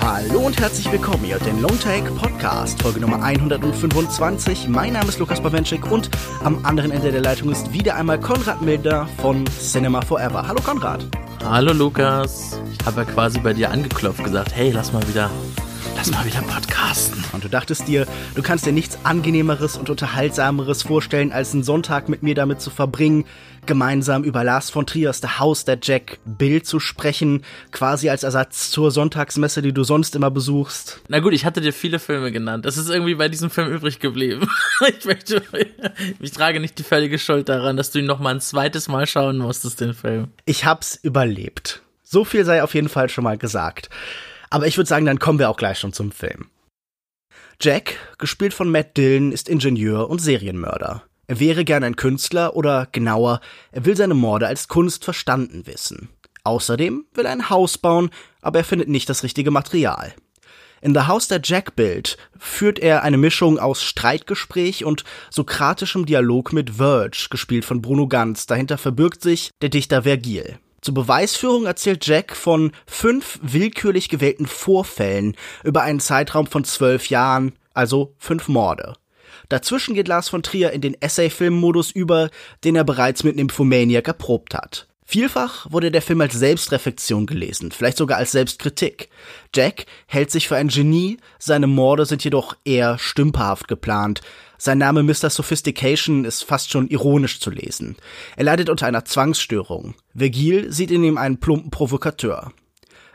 Hallo und herzlich willkommen hier den Longtake Podcast, Folge Nummer 125. Mein Name ist Lukas Bawenschik und am anderen Ende der Leitung ist wieder einmal Konrad Milder von Cinema Forever. Hallo Konrad. Hallo Lukas. Ich habe ja quasi bei dir angeklopft, gesagt, hey, lass mal wieder lass mal wieder podcasten. Und du dachtest dir, du kannst dir nichts angenehmeres und unterhaltsameres vorstellen, als einen Sonntag mit mir damit zu verbringen, gemeinsam über Lars von Triers The House der Jack Bill zu sprechen, quasi als Ersatz zur Sonntagsmesse, die du sonst immer besuchst. Na gut, ich hatte dir viele Filme genannt. Das ist irgendwie bei diesem Film übrig geblieben. ich möchte, ich trage nicht die völlige Schuld daran, dass du ihn noch mal ein zweites Mal schauen musstest, den Film. Ich hab's überlebt. So viel sei auf jeden Fall schon mal gesagt. Aber ich würde sagen, dann kommen wir auch gleich schon zum Film. Jack, gespielt von Matt Dillon, ist Ingenieur und Serienmörder. Er wäre gern ein Künstler oder genauer, er will seine Morde als Kunst verstanden wissen. Außerdem will er ein Haus bauen, aber er findet nicht das richtige Material. In The House der Jack Build führt er eine Mischung aus Streitgespräch und sokratischem Dialog mit Verge, gespielt von Bruno Ganz. Dahinter verbirgt sich der Dichter Vergil. Zur Beweisführung erzählt Jack von fünf willkürlich gewählten Vorfällen über einen Zeitraum von zwölf Jahren, also fünf Morde. Dazwischen geht Lars von Trier in den Essay-Film-Modus über, den er bereits mit Nymphomaniac erprobt hat. Vielfach wurde der Film als Selbstreflexion gelesen, vielleicht sogar als Selbstkritik. Jack hält sich für ein Genie, seine Morde sind jedoch eher stümperhaft geplant, sein Name Mr. Sophistication ist fast schon ironisch zu lesen. Er leidet unter einer Zwangsstörung. Virgil sieht in ihm einen plumpen Provokateur.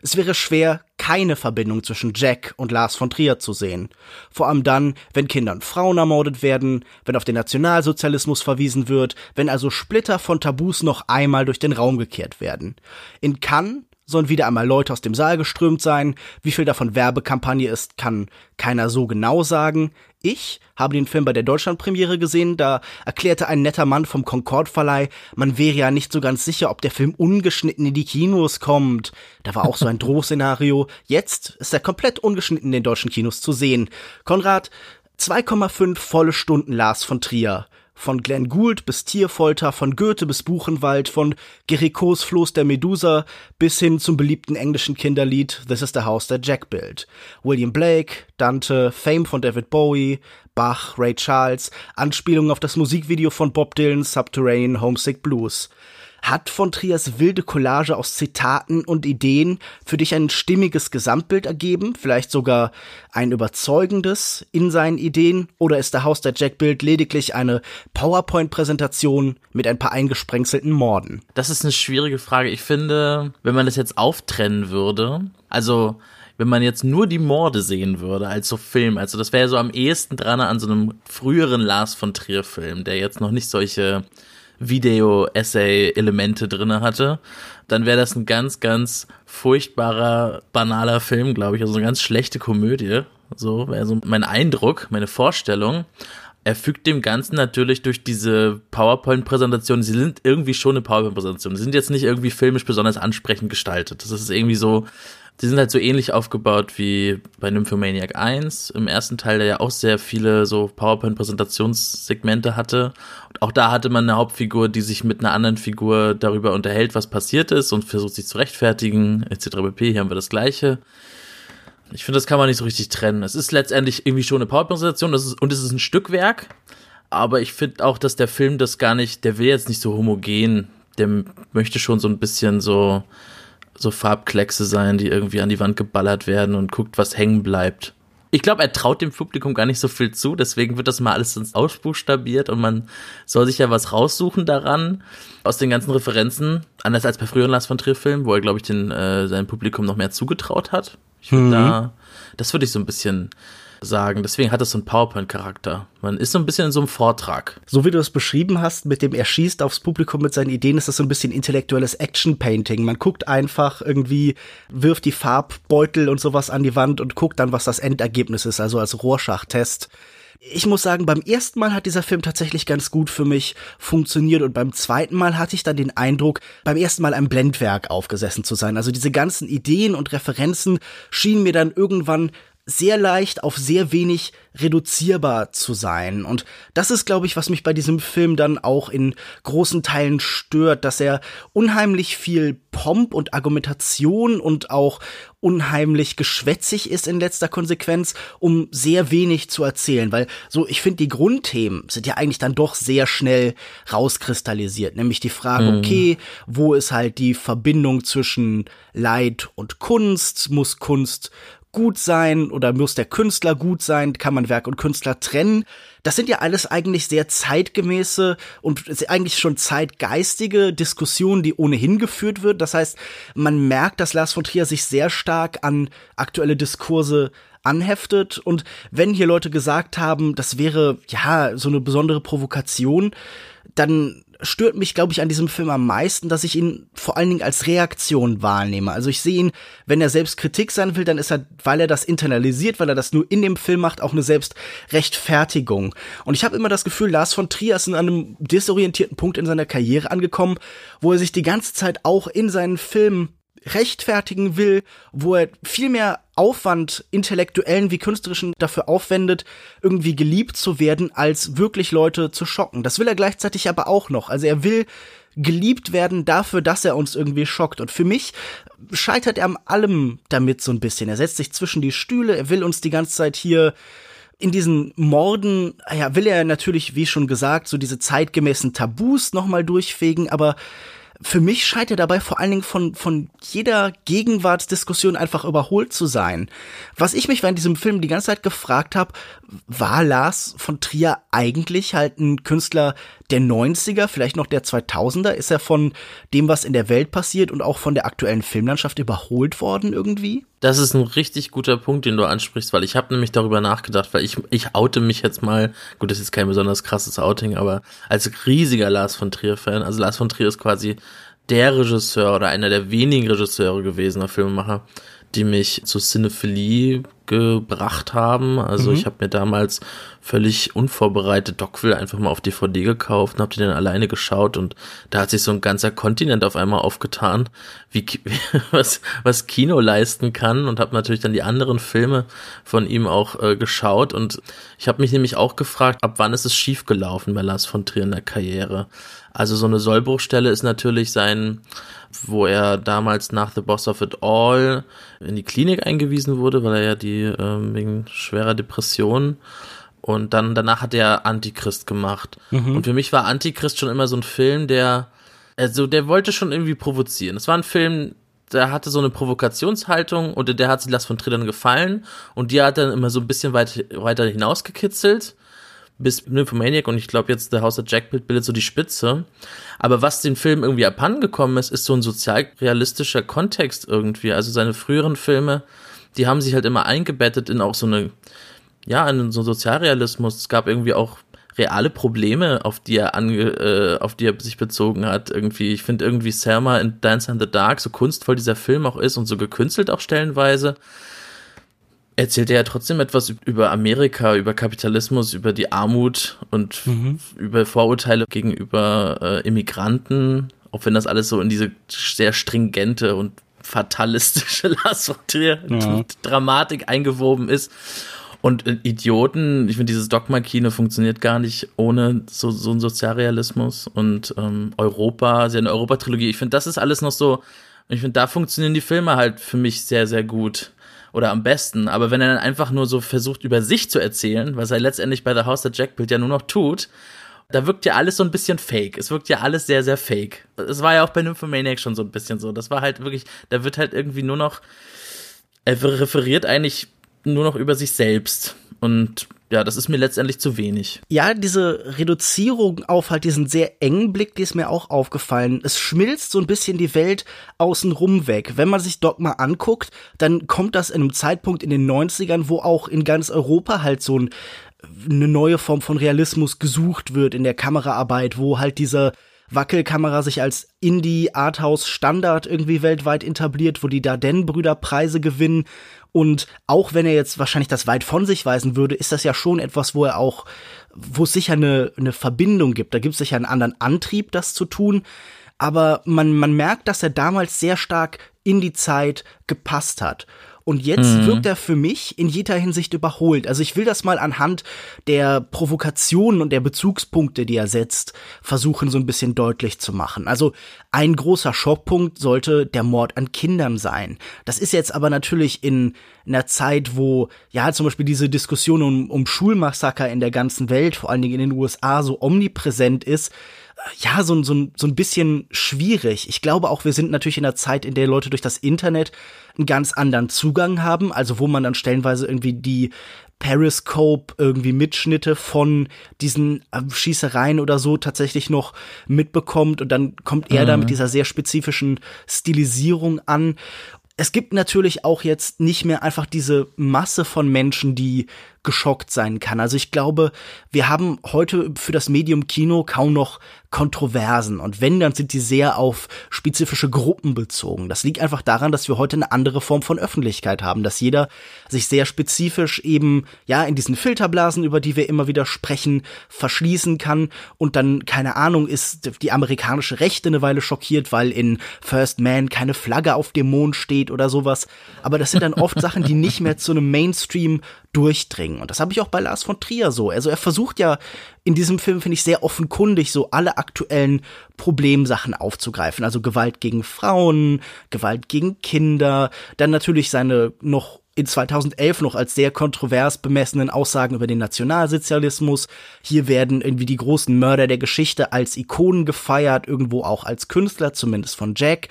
Es wäre schwer, keine Verbindung zwischen Jack und Lars von Trier zu sehen. Vor allem dann, wenn Kinder und Frauen ermordet werden, wenn auf den Nationalsozialismus verwiesen wird, wenn also Splitter von Tabus noch einmal durch den Raum gekehrt werden. In Cannes sollen wieder einmal Leute aus dem Saal geströmt sein. Wie viel davon Werbekampagne ist, kann keiner so genau sagen. Ich habe den Film bei der Deutschlandpremiere gesehen, da erklärte ein netter Mann vom Concord Verleih, man wäre ja nicht so ganz sicher, ob der Film ungeschnitten in die Kinos kommt. Da war auch so ein Drohszenario. Jetzt ist er komplett ungeschnitten in den deutschen Kinos zu sehen. Konrad, 2,5 volle Stunden Lars von Trier. Von Glenn Gould bis Tierfolter, von Goethe bis Buchenwald, von Gericos Floß der Medusa bis hin zum beliebten englischen Kinderlied This is the House that Jack Built. William Blake, Dante, Fame von David Bowie, Bach, Ray Charles, Anspielungen auf das Musikvideo von Bob Dylan Subterranean Homesick Blues hat von Triers wilde Collage aus Zitaten und Ideen für dich ein stimmiges Gesamtbild ergeben, vielleicht sogar ein überzeugendes in seinen Ideen, oder ist der Haus der Jack-Bild lediglich eine PowerPoint-Präsentation mit ein paar eingesprengselten Morden? Das ist eine schwierige Frage. Ich finde, wenn man das jetzt auftrennen würde, also wenn man jetzt nur die Morde sehen würde als so Film, also das wäre so am ehesten dran an so einem früheren Lars von Trier Film, der jetzt noch nicht solche Video-Essay-Elemente drinne hatte, dann wäre das ein ganz, ganz furchtbarer, banaler Film, glaube ich. Also eine ganz schlechte Komödie. So wäre so mein Eindruck, meine Vorstellung. Er fügt dem Ganzen natürlich durch diese PowerPoint-Präsentation, sie sind irgendwie schon eine PowerPoint-Präsentation. Sie sind jetzt nicht irgendwie filmisch besonders ansprechend gestaltet. Das ist irgendwie so, die sind halt so ähnlich aufgebaut wie bei Nymphomaniac 1 im ersten Teil, der ja auch sehr viele so PowerPoint-Präsentationssegmente hatte. Und auch da hatte man eine Hauptfigur, die sich mit einer anderen Figur darüber unterhält, was passiert ist und versucht sich zu rechtfertigen, etc. pp. Hier haben wir das Gleiche. Ich finde, das kann man nicht so richtig trennen. Es ist letztendlich irgendwie schon eine PowerPoint-Präsentation und es ist ein Stückwerk. Aber ich finde auch, dass der Film das gar nicht, der will jetzt nicht so homogen. Der möchte schon so ein bisschen so, so Farbkleckse sein, die irgendwie an die Wand geballert werden und guckt, was hängen bleibt. Ich glaube, er traut dem Publikum gar nicht so viel zu, deswegen wird das mal alles ins ausbuchstabiert und man soll sich ja was raussuchen daran aus den ganzen Referenzen, anders als bei früheren Lars von Trier Filmen, wo er glaube ich den äh, seinem Publikum noch mehr zugetraut hat. Ich würde mhm. da das würde ich so ein bisschen sagen. Deswegen hat es so einen PowerPoint-Charakter. Man ist so ein bisschen in so einem Vortrag. So wie du es beschrieben hast, mit dem er schießt aufs Publikum mit seinen Ideen, ist das so ein bisschen intellektuelles Action-Painting. Man guckt einfach irgendwie, wirft die Farbbeutel und sowas an die Wand und guckt dann, was das Endergebnis ist, also als Rorschach-Test. Ich muss sagen, beim ersten Mal hat dieser Film tatsächlich ganz gut für mich funktioniert und beim zweiten Mal hatte ich dann den Eindruck, beim ersten Mal ein Blendwerk aufgesessen zu sein. Also diese ganzen Ideen und Referenzen schienen mir dann irgendwann sehr leicht auf sehr wenig reduzierbar zu sein. Und das ist, glaube ich, was mich bei diesem Film dann auch in großen Teilen stört, dass er unheimlich viel Pomp und Argumentation und auch unheimlich geschwätzig ist in letzter Konsequenz, um sehr wenig zu erzählen. Weil so, ich finde, die Grundthemen sind ja eigentlich dann doch sehr schnell rauskristallisiert. Nämlich die Frage, mhm. okay, wo ist halt die Verbindung zwischen Leid und Kunst? Muss Kunst gut sein oder muss der Künstler gut sein? Kann man Werk und Künstler trennen? Das sind ja alles eigentlich sehr zeitgemäße und eigentlich schon zeitgeistige Diskussionen, die ohnehin geführt wird. Das heißt, man merkt, dass Lars von Trier sich sehr stark an aktuelle Diskurse anheftet. Und wenn hier Leute gesagt haben, das wäre ja so eine besondere Provokation, dann stört mich, glaube ich, an diesem Film am meisten, dass ich ihn vor allen Dingen als Reaktion wahrnehme. Also ich sehe ihn, wenn er selbst Kritik sein will, dann ist er, weil er das internalisiert, weil er das nur in dem Film macht, auch eine Selbstrechtfertigung. Und ich habe immer das Gefühl, Lars von Trier ist an einem desorientierten Punkt in seiner Karriere angekommen, wo er sich die ganze Zeit auch in seinen Filmen rechtfertigen will, wo er viel mehr Aufwand, intellektuellen wie künstlerischen, dafür aufwendet, irgendwie geliebt zu werden, als wirklich Leute zu schocken. Das will er gleichzeitig aber auch noch. Also er will geliebt werden dafür, dass er uns irgendwie schockt. Und für mich scheitert er am allem damit so ein bisschen. Er setzt sich zwischen die Stühle, er will uns die ganze Zeit hier in diesen Morden, ja, will er natürlich, wie schon gesagt, so diese zeitgemäßen Tabus nochmal durchfegen, aber für mich scheint er dabei vor allen Dingen von, von jeder Gegenwartsdiskussion einfach überholt zu sein. Was ich mich während diesem Film die ganze Zeit gefragt habe, war Lars von Trier eigentlich halt ein Künstler der 90er, vielleicht noch der 2000er? Ist er von dem, was in der Welt passiert und auch von der aktuellen Filmlandschaft überholt worden irgendwie? Das ist ein richtig guter Punkt, den du ansprichst, weil ich habe nämlich darüber nachgedacht, weil ich, ich oute mich jetzt mal, gut, das ist kein besonders krasses Outing, aber als riesiger Lars von Trier-Fan, also Lars von Trier ist quasi der Regisseur oder einer der wenigen Regisseure gewesener Filmemacher, die mich zu Cinephilie gebracht haben. Also mhm. ich habe mir damals völlig unvorbereitet Dogville einfach mal auf DVD gekauft und habe die dann alleine geschaut und da hat sich so ein ganzer Kontinent auf einmal aufgetan, wie was was Kino leisten kann und habe natürlich dann die anderen Filme von ihm auch äh, geschaut und ich habe mich nämlich auch gefragt, ab wann ist es schief gelaufen bei Lars von Trier in der Karriere? Also so eine Sollbruchstelle ist natürlich sein wo er damals nach The Boss of It All in die Klinik eingewiesen wurde, weil er ja die ähm, wegen schwerer Depression und dann danach hat er Antichrist gemacht. Mhm. Und für mich war Antichrist schon immer so ein Film, der also der wollte schon irgendwie provozieren. Es war ein Film, der hatte so eine Provokationshaltung und der hat sich Lars von Trier gefallen und die hat dann immer so ein bisschen weit, weiter hinausgekitzelt bis Nymphomaniac und ich glaube jetzt der House of Jack bildet so die Spitze. Aber was den Film irgendwie abhandengekommen ist, ist so ein sozialrealistischer Kontext irgendwie. Also seine früheren Filme, die haben sich halt immer eingebettet in auch so eine, ja, in so Sozialrealismus. Es gab irgendwie auch reale Probleme, auf die er ange, äh, auf die er sich bezogen hat. Irgendwie, ich finde irgendwie Selma in Dance in the Dark, so kunstvoll dieser Film auch ist und so gekünstelt auch stellenweise erzählt er ja trotzdem etwas über Amerika, über Kapitalismus, über die Armut und mhm. über Vorurteile gegenüber äh, Immigranten, auch wenn das alles so in diese sehr stringente und fatalistische Trier ja. Dramatik eingewoben ist. Und äh, Idioten, ich finde, dieses Dogma-Kino funktioniert gar nicht ohne so, so einen Sozialrealismus. Und ähm, Europa, sie eine Europa-Trilogie. Ich finde, das ist alles noch so, ich finde, da funktionieren die Filme halt für mich sehr, sehr gut oder am besten. Aber wenn er dann einfach nur so versucht, über sich zu erzählen, was er letztendlich bei The House of Jackbild ja nur noch tut, da wirkt ja alles so ein bisschen fake. Es wirkt ja alles sehr, sehr fake. Es war ja auch bei Nymphomaniac schon so ein bisschen so. Das war halt wirklich, da wird halt irgendwie nur noch, er referiert eigentlich nur noch über sich selbst. Und ja, das ist mir letztendlich zu wenig. Ja, diese Reduzierung auf halt diesen sehr engen Blick, die ist mir auch aufgefallen. Es schmilzt so ein bisschen die Welt außenrum weg. Wenn man sich Dogma anguckt, dann kommt das in einem Zeitpunkt in den 90ern, wo auch in ganz Europa halt so ein, eine neue Form von Realismus gesucht wird in der Kameraarbeit, wo halt dieser Wackelkamera sich als Indie-Arthouse-Standard irgendwie weltweit etabliert, wo die Dardenne-Brüder Preise gewinnen und auch wenn er jetzt wahrscheinlich das weit von sich weisen würde, ist das ja schon etwas, wo er auch, wo es sicher eine, eine Verbindung gibt. Da gibt es sicher einen anderen Antrieb, das zu tun. Aber man, man merkt, dass er damals sehr stark in die Zeit gepasst hat. Und jetzt mhm. wirkt er für mich in jeder Hinsicht überholt. Also ich will das mal anhand der Provokationen und der Bezugspunkte, die er setzt, versuchen so ein bisschen deutlich zu machen. Also ein großer Schockpunkt sollte der Mord an Kindern sein. Das ist jetzt aber natürlich in einer Zeit, wo ja zum Beispiel diese Diskussion um, um Schulmassaker in der ganzen Welt, vor allen Dingen in den USA, so omnipräsent ist ja, so, so, so ein bisschen schwierig. Ich glaube auch, wir sind natürlich in einer Zeit, in der Leute durch das Internet einen ganz anderen Zugang haben, also wo man dann stellenweise irgendwie die Periscope irgendwie Mitschnitte von diesen äh, Schießereien oder so tatsächlich noch mitbekommt und dann kommt er mhm. da mit dieser sehr spezifischen Stilisierung an es gibt natürlich auch jetzt nicht mehr einfach diese Masse von Menschen, die geschockt sein kann. Also ich glaube, wir haben heute für das Medium Kino kaum noch Kontroversen. Und wenn, dann sind die sehr auf spezifische Gruppen bezogen. Das liegt einfach daran, dass wir heute eine andere Form von Öffentlichkeit haben, dass jeder sich sehr spezifisch eben, ja, in diesen Filterblasen, über die wir immer wieder sprechen, verschließen kann. Und dann, keine Ahnung, ist die amerikanische Rechte eine Weile schockiert, weil in First Man keine Flagge auf dem Mond steht oder sowas. Aber das sind dann oft Sachen, die nicht mehr zu einem Mainstream durchdringen. Und das habe ich auch bei Lars von Trier so. Also er versucht ja in diesem Film, finde ich, sehr offenkundig, so alle aktuellen Problemsachen aufzugreifen. Also Gewalt gegen Frauen, Gewalt gegen Kinder, dann natürlich seine noch in 2011 noch als sehr kontrovers bemessenen Aussagen über den Nationalsozialismus. Hier werden irgendwie die großen Mörder der Geschichte als Ikonen gefeiert, irgendwo auch als Künstler, zumindest von Jack.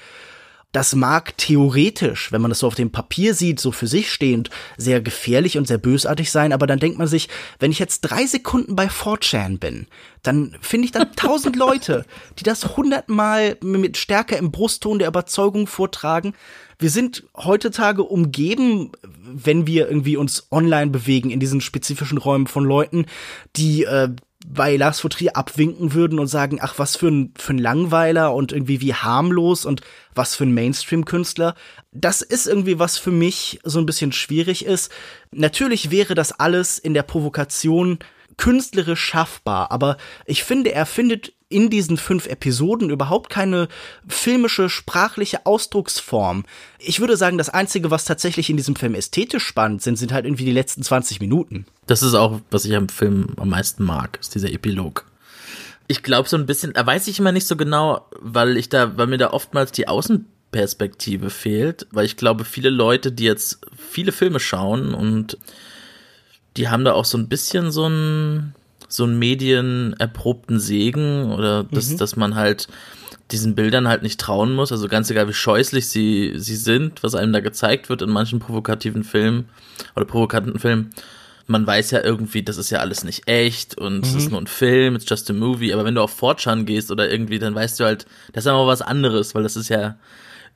Das mag theoretisch, wenn man das so auf dem Papier sieht, so für sich stehend, sehr gefährlich und sehr bösartig sein, aber dann denkt man sich, wenn ich jetzt drei Sekunden bei 4chan bin, dann finde ich dann tausend Leute, die das hundertmal mit Stärke im Brustton der Überzeugung vortragen. Wir sind heutzutage umgeben, wenn wir irgendwie uns online bewegen in diesen spezifischen Räumen von Leuten, die äh, bei Lars von Trier abwinken würden und sagen, ach, was für ein, für ein Langweiler und irgendwie wie harmlos und was für ein Mainstream-Künstler. Das ist irgendwie was für mich so ein bisschen schwierig ist. Natürlich wäre das alles in der Provokation künstlerisch schaffbar, aber ich finde, er findet in diesen fünf Episoden überhaupt keine filmische, sprachliche Ausdrucksform. Ich würde sagen, das Einzige, was tatsächlich in diesem Film ästhetisch spannend sind, sind halt irgendwie die letzten 20 Minuten. Das ist auch, was ich am Film am meisten mag, ist dieser Epilog. Ich glaube so ein bisschen, da weiß ich immer nicht so genau, weil ich da, weil mir da oftmals die Außenperspektive fehlt, weil ich glaube, viele Leute, die jetzt viele Filme schauen und die haben da auch so ein bisschen so ein so einen medienerprobten Segen oder dass, mhm. dass man halt diesen Bildern halt nicht trauen muss. Also ganz egal, wie scheußlich sie, sie sind, was einem da gezeigt wird in manchen provokativen Filmen oder provokanten Filmen. Man weiß ja irgendwie, das ist ja alles nicht echt und es ist mhm. nur ein Film, it's just a movie. Aber wenn du auf Fortran gehst oder irgendwie, dann weißt du halt, das ist aber was anderes, weil das ist ja,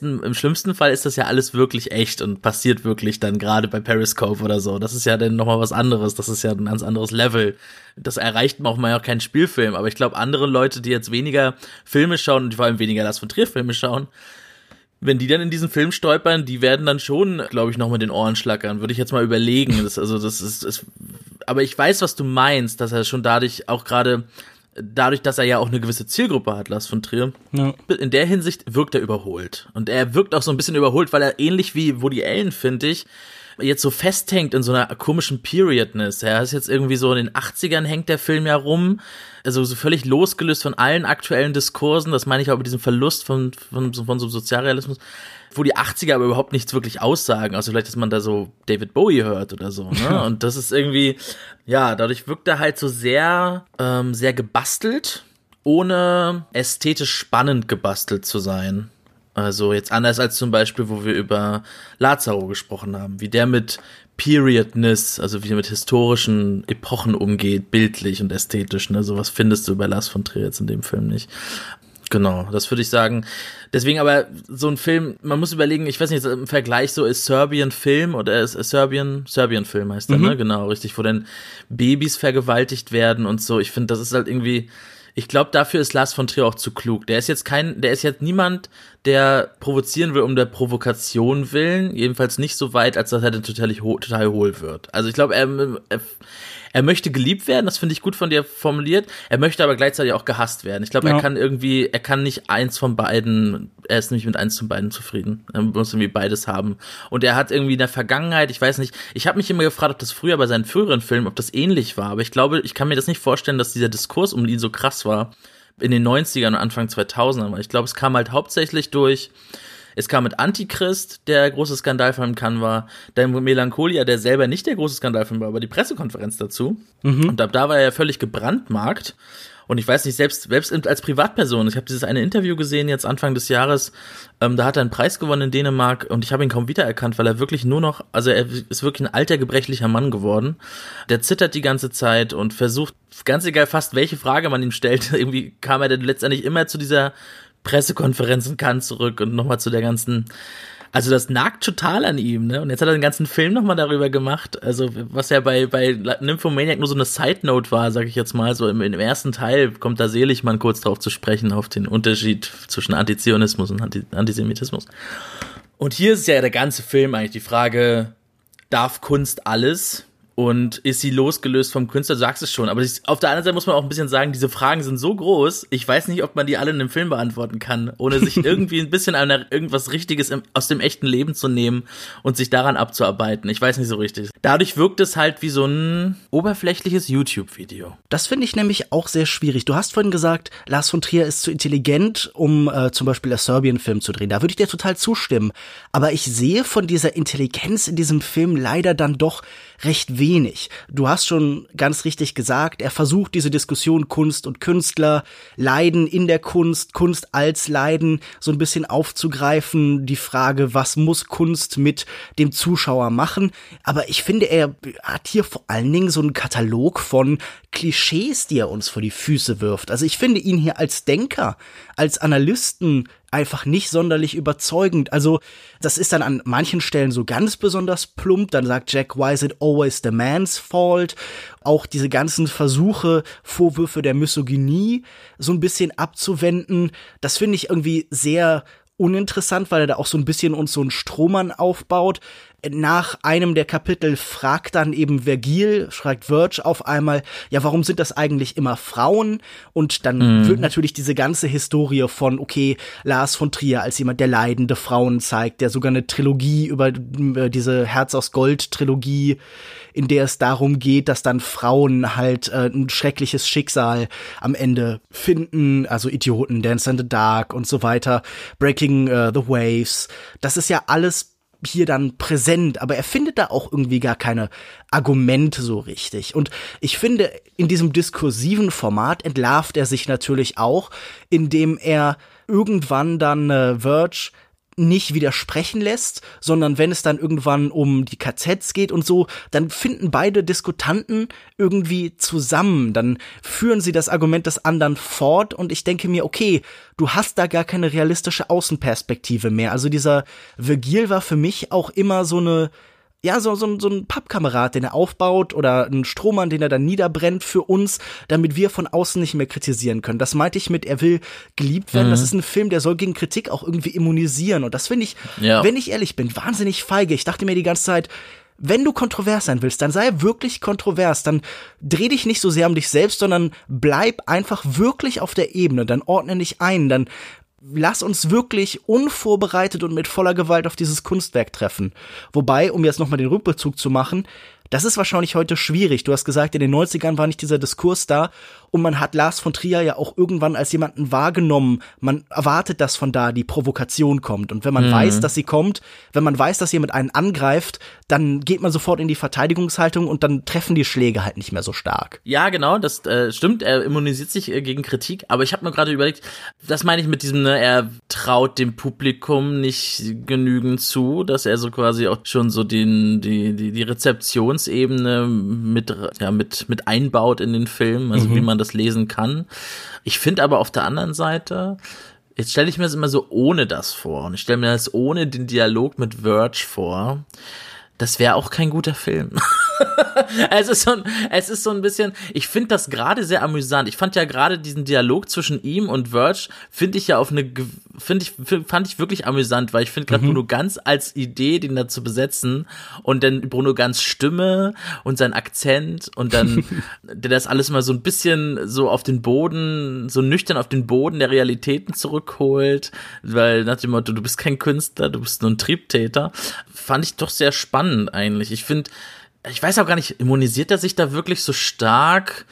im schlimmsten Fall ist das ja alles wirklich echt und passiert wirklich dann gerade bei Periscope oder so. Das ist ja dann nochmal was anderes. Das ist ja ein ganz anderes Level. Das erreicht man auch mal auch keinen Spielfilm. Aber ich glaube, andere Leute, die jetzt weniger Filme schauen und vor allem weniger das von Trier Filme schauen, wenn die dann in diesen Film stolpern, die werden dann schon, glaube ich, noch mit den Ohren schlackern. Würde ich jetzt mal überlegen. Das, also das ist, ist, aber ich weiß, was du meinst, dass er schon dadurch auch gerade dadurch, dass er ja auch eine gewisse Zielgruppe hat, Lars von Trier, ja. in der Hinsicht wirkt er überholt. Und er wirkt auch so ein bisschen überholt, weil er ähnlich wie Woody Allen, finde ich, jetzt so festhängt in so einer komischen Periodness. Er ist jetzt irgendwie so in den 80ern hängt der Film ja rum, also so völlig losgelöst von allen aktuellen Diskursen, das meine ich auch mit diesem Verlust von, von, von so Sozialrealismus wo die 80er aber überhaupt nichts wirklich aussagen. Also vielleicht, dass man da so David Bowie hört oder so. Ne? Und das ist irgendwie, ja, dadurch wirkt er halt so sehr, ähm, sehr gebastelt, ohne ästhetisch spannend gebastelt zu sein. Also jetzt anders als zum Beispiel, wo wir über Lazaro gesprochen haben, wie der mit Periodness, also wie er mit historischen Epochen umgeht, bildlich und ästhetisch. Ne? Sowas findest du bei Lars von Trier jetzt in dem Film nicht. Genau, das würde ich sagen. Deswegen aber so ein Film, man muss überlegen, ich weiß nicht, im Vergleich so ist Serbian Film oder ist Serbian, Serbian Film heißt der, ne? mhm. ne? Genau, richtig, wo dann Babys vergewaltigt werden und so. Ich finde, das ist halt irgendwie, Ich glaube, dafür ist Lars von Trier auch zu klug. Der ist jetzt kein, der ist jetzt niemand, der provozieren will um der Provokation willen. Jedenfalls nicht so weit, als dass er dann total, total hohl wird. Also ich glaube, er, er, er möchte geliebt werden, das finde ich gut von dir formuliert. Er möchte aber gleichzeitig auch gehasst werden. Ich glaube, ja. er kann irgendwie, er kann nicht eins von beiden, er ist nämlich mit eins von beiden zufrieden. Er muss irgendwie beides haben. Und er hat irgendwie in der Vergangenheit, ich weiß nicht, ich habe mich immer gefragt, ob das früher bei seinen früheren Filmen, ob das ähnlich war. Aber ich glaube, ich kann mir das nicht vorstellen, dass dieser Diskurs um ihn so krass war in den 90ern und Anfang 2000ern. Ich glaube, es kam halt hauptsächlich durch es kam mit Antichrist, der große Skandalfilm kann war, dann Melancholia, der selber nicht der große Skandalfilm war, aber die Pressekonferenz dazu. Mhm. Und ab da war er ja völlig gebrandmarkt. Und ich weiß nicht, selbst, selbst als Privatperson, ich habe dieses eine Interview gesehen jetzt Anfang des Jahres, ähm, da hat er einen Preis gewonnen in Dänemark und ich habe ihn kaum wiedererkannt, weil er wirklich nur noch, also er ist wirklich ein alter, gebrechlicher Mann geworden. Der zittert die ganze Zeit und versucht, ganz egal fast welche Frage man ihm stellt, irgendwie kam er dann letztendlich immer zu dieser Pressekonferenzen kann zurück und nochmal zu der ganzen, also das nagt total an ihm, ne? Und jetzt hat er den ganzen Film nochmal darüber gemacht, also was ja bei, bei Nymphomaniac nur so eine Side-Note war, sag ich jetzt mal, so im, im ersten Teil kommt da Seligmann kurz drauf zu sprechen, auf den Unterschied zwischen Antizionismus und Anti Antisemitismus. Und hier ist ja der ganze Film eigentlich die Frage, darf Kunst alles? Und ist sie losgelöst vom Künstler, du sagst es schon. Aber auf der anderen Seite muss man auch ein bisschen sagen, diese Fragen sind so groß, ich weiß nicht, ob man die alle in einem Film beantworten kann, ohne sich irgendwie ein bisschen an irgendwas Richtiges im, aus dem echten Leben zu nehmen und sich daran abzuarbeiten. Ich weiß nicht so richtig. Dadurch wirkt es halt wie so ein oberflächliches YouTube-Video. Das finde ich nämlich auch sehr schwierig. Du hast vorhin gesagt, Lars von Trier ist zu intelligent, um äh, zum Beispiel der Serbien-Film zu drehen. Da würde ich dir total zustimmen. Aber ich sehe von dieser Intelligenz in diesem Film leider dann doch recht wenig. Du hast schon ganz richtig gesagt, er versucht diese Diskussion Kunst und Künstler, Leiden in der Kunst, Kunst als Leiden so ein bisschen aufzugreifen, die Frage, was muss Kunst mit dem Zuschauer machen. Aber ich finde, er hat hier vor allen Dingen so einen Katalog von Klischees, die er uns vor die Füße wirft. Also ich finde ihn hier als Denker, als Analysten einfach nicht sonderlich überzeugend. Also, das ist dann an manchen Stellen so ganz besonders plump. Dann sagt Jack, why is it always the man's fault? Auch diese ganzen Versuche, Vorwürfe der Misogynie so ein bisschen abzuwenden. Das finde ich irgendwie sehr uninteressant, weil er da auch so ein bisschen uns so einen Strohmann aufbaut nach einem der Kapitel fragt dann eben Vergil, fragt Verge auf einmal, ja, warum sind das eigentlich immer Frauen? Und dann mhm. wird natürlich diese ganze Historie von, okay, Lars von Trier als jemand, der leidende Frauen zeigt, der sogar eine Trilogie über diese Herz aus Gold Trilogie, in der es darum geht, dass dann Frauen halt äh, ein schreckliches Schicksal am Ende finden, also Idioten, Dance in the Dark und so weiter, Breaking uh, the Waves. Das ist ja alles hier dann präsent, aber er findet da auch irgendwie gar keine Argumente so richtig. Und ich finde, in diesem diskursiven Format entlarvt er sich natürlich auch, indem er irgendwann dann äh, Verge nicht widersprechen lässt, sondern wenn es dann irgendwann um die KZs geht und so, dann finden beide Diskutanten irgendwie zusammen, dann führen sie das Argument des anderen fort und ich denke mir, okay, du hast da gar keine realistische Außenperspektive mehr. Also dieser Virgil war für mich auch immer so eine ja, so, so, so ein Pappkamerad, den er aufbaut oder ein Strohmann, den er dann niederbrennt für uns, damit wir von außen nicht mehr kritisieren können. Das meinte ich mit, er will geliebt werden. Mhm. Das ist ein Film, der soll gegen Kritik auch irgendwie immunisieren. Und das finde ich, ja. wenn ich ehrlich bin, wahnsinnig feige. Ich dachte mir die ganze Zeit, wenn du kontrovers sein willst, dann sei wirklich kontrovers. Dann dreh dich nicht so sehr um dich selbst, sondern bleib einfach wirklich auf der Ebene. Dann ordne dich ein. Dann lass uns wirklich unvorbereitet und mit voller Gewalt auf dieses Kunstwerk treffen. Wobei, um jetzt nochmal den Rückbezug zu machen, das ist wahrscheinlich heute schwierig. Du hast gesagt, in den 90ern war nicht dieser Diskurs da und man hat Lars von Trier ja auch irgendwann als jemanden wahrgenommen. Man erwartet, dass von da die Provokation kommt. Und wenn man mhm. weiß, dass sie kommt, wenn man weiß, dass jemand einen angreift, dann geht man sofort in die Verteidigungshaltung und dann treffen die Schläge halt nicht mehr so stark. Ja, genau, das äh, stimmt. Er immunisiert sich äh, gegen Kritik. Aber ich habe mir gerade überlegt, das meine ich mit diesem, ne, er traut dem Publikum nicht genügend zu, dass er so quasi auch schon so den, die, die, die Rezeptionsebene mit, ja, mit, mit einbaut in den Film, also mhm. wie man das lesen kann. Ich finde aber auf der anderen Seite, jetzt stelle ich mir das immer so ohne das vor. Und ich stelle mir das ohne den Dialog mit Verge vor. Das wäre auch kein guter Film. es ist so ein, es ist so ein bisschen, ich finde das gerade sehr amüsant. Ich fand ja gerade diesen Dialog zwischen ihm und Verge, finde ich ja auf eine, finde ich, fand ich wirklich amüsant, weil ich finde gerade mhm. Bruno Ganz als Idee, den da zu besetzen und dann Bruno Ganz Stimme und sein Akzent und dann, der das alles mal so ein bisschen so auf den Boden, so nüchtern auf den Boden der Realitäten zurückholt, weil nach dem Motto, du bist kein Künstler, du bist nur ein Triebtäter, fand ich doch sehr spannend eigentlich. Ich finde, ich weiß auch gar nicht, immunisiert er sich da wirklich so stark?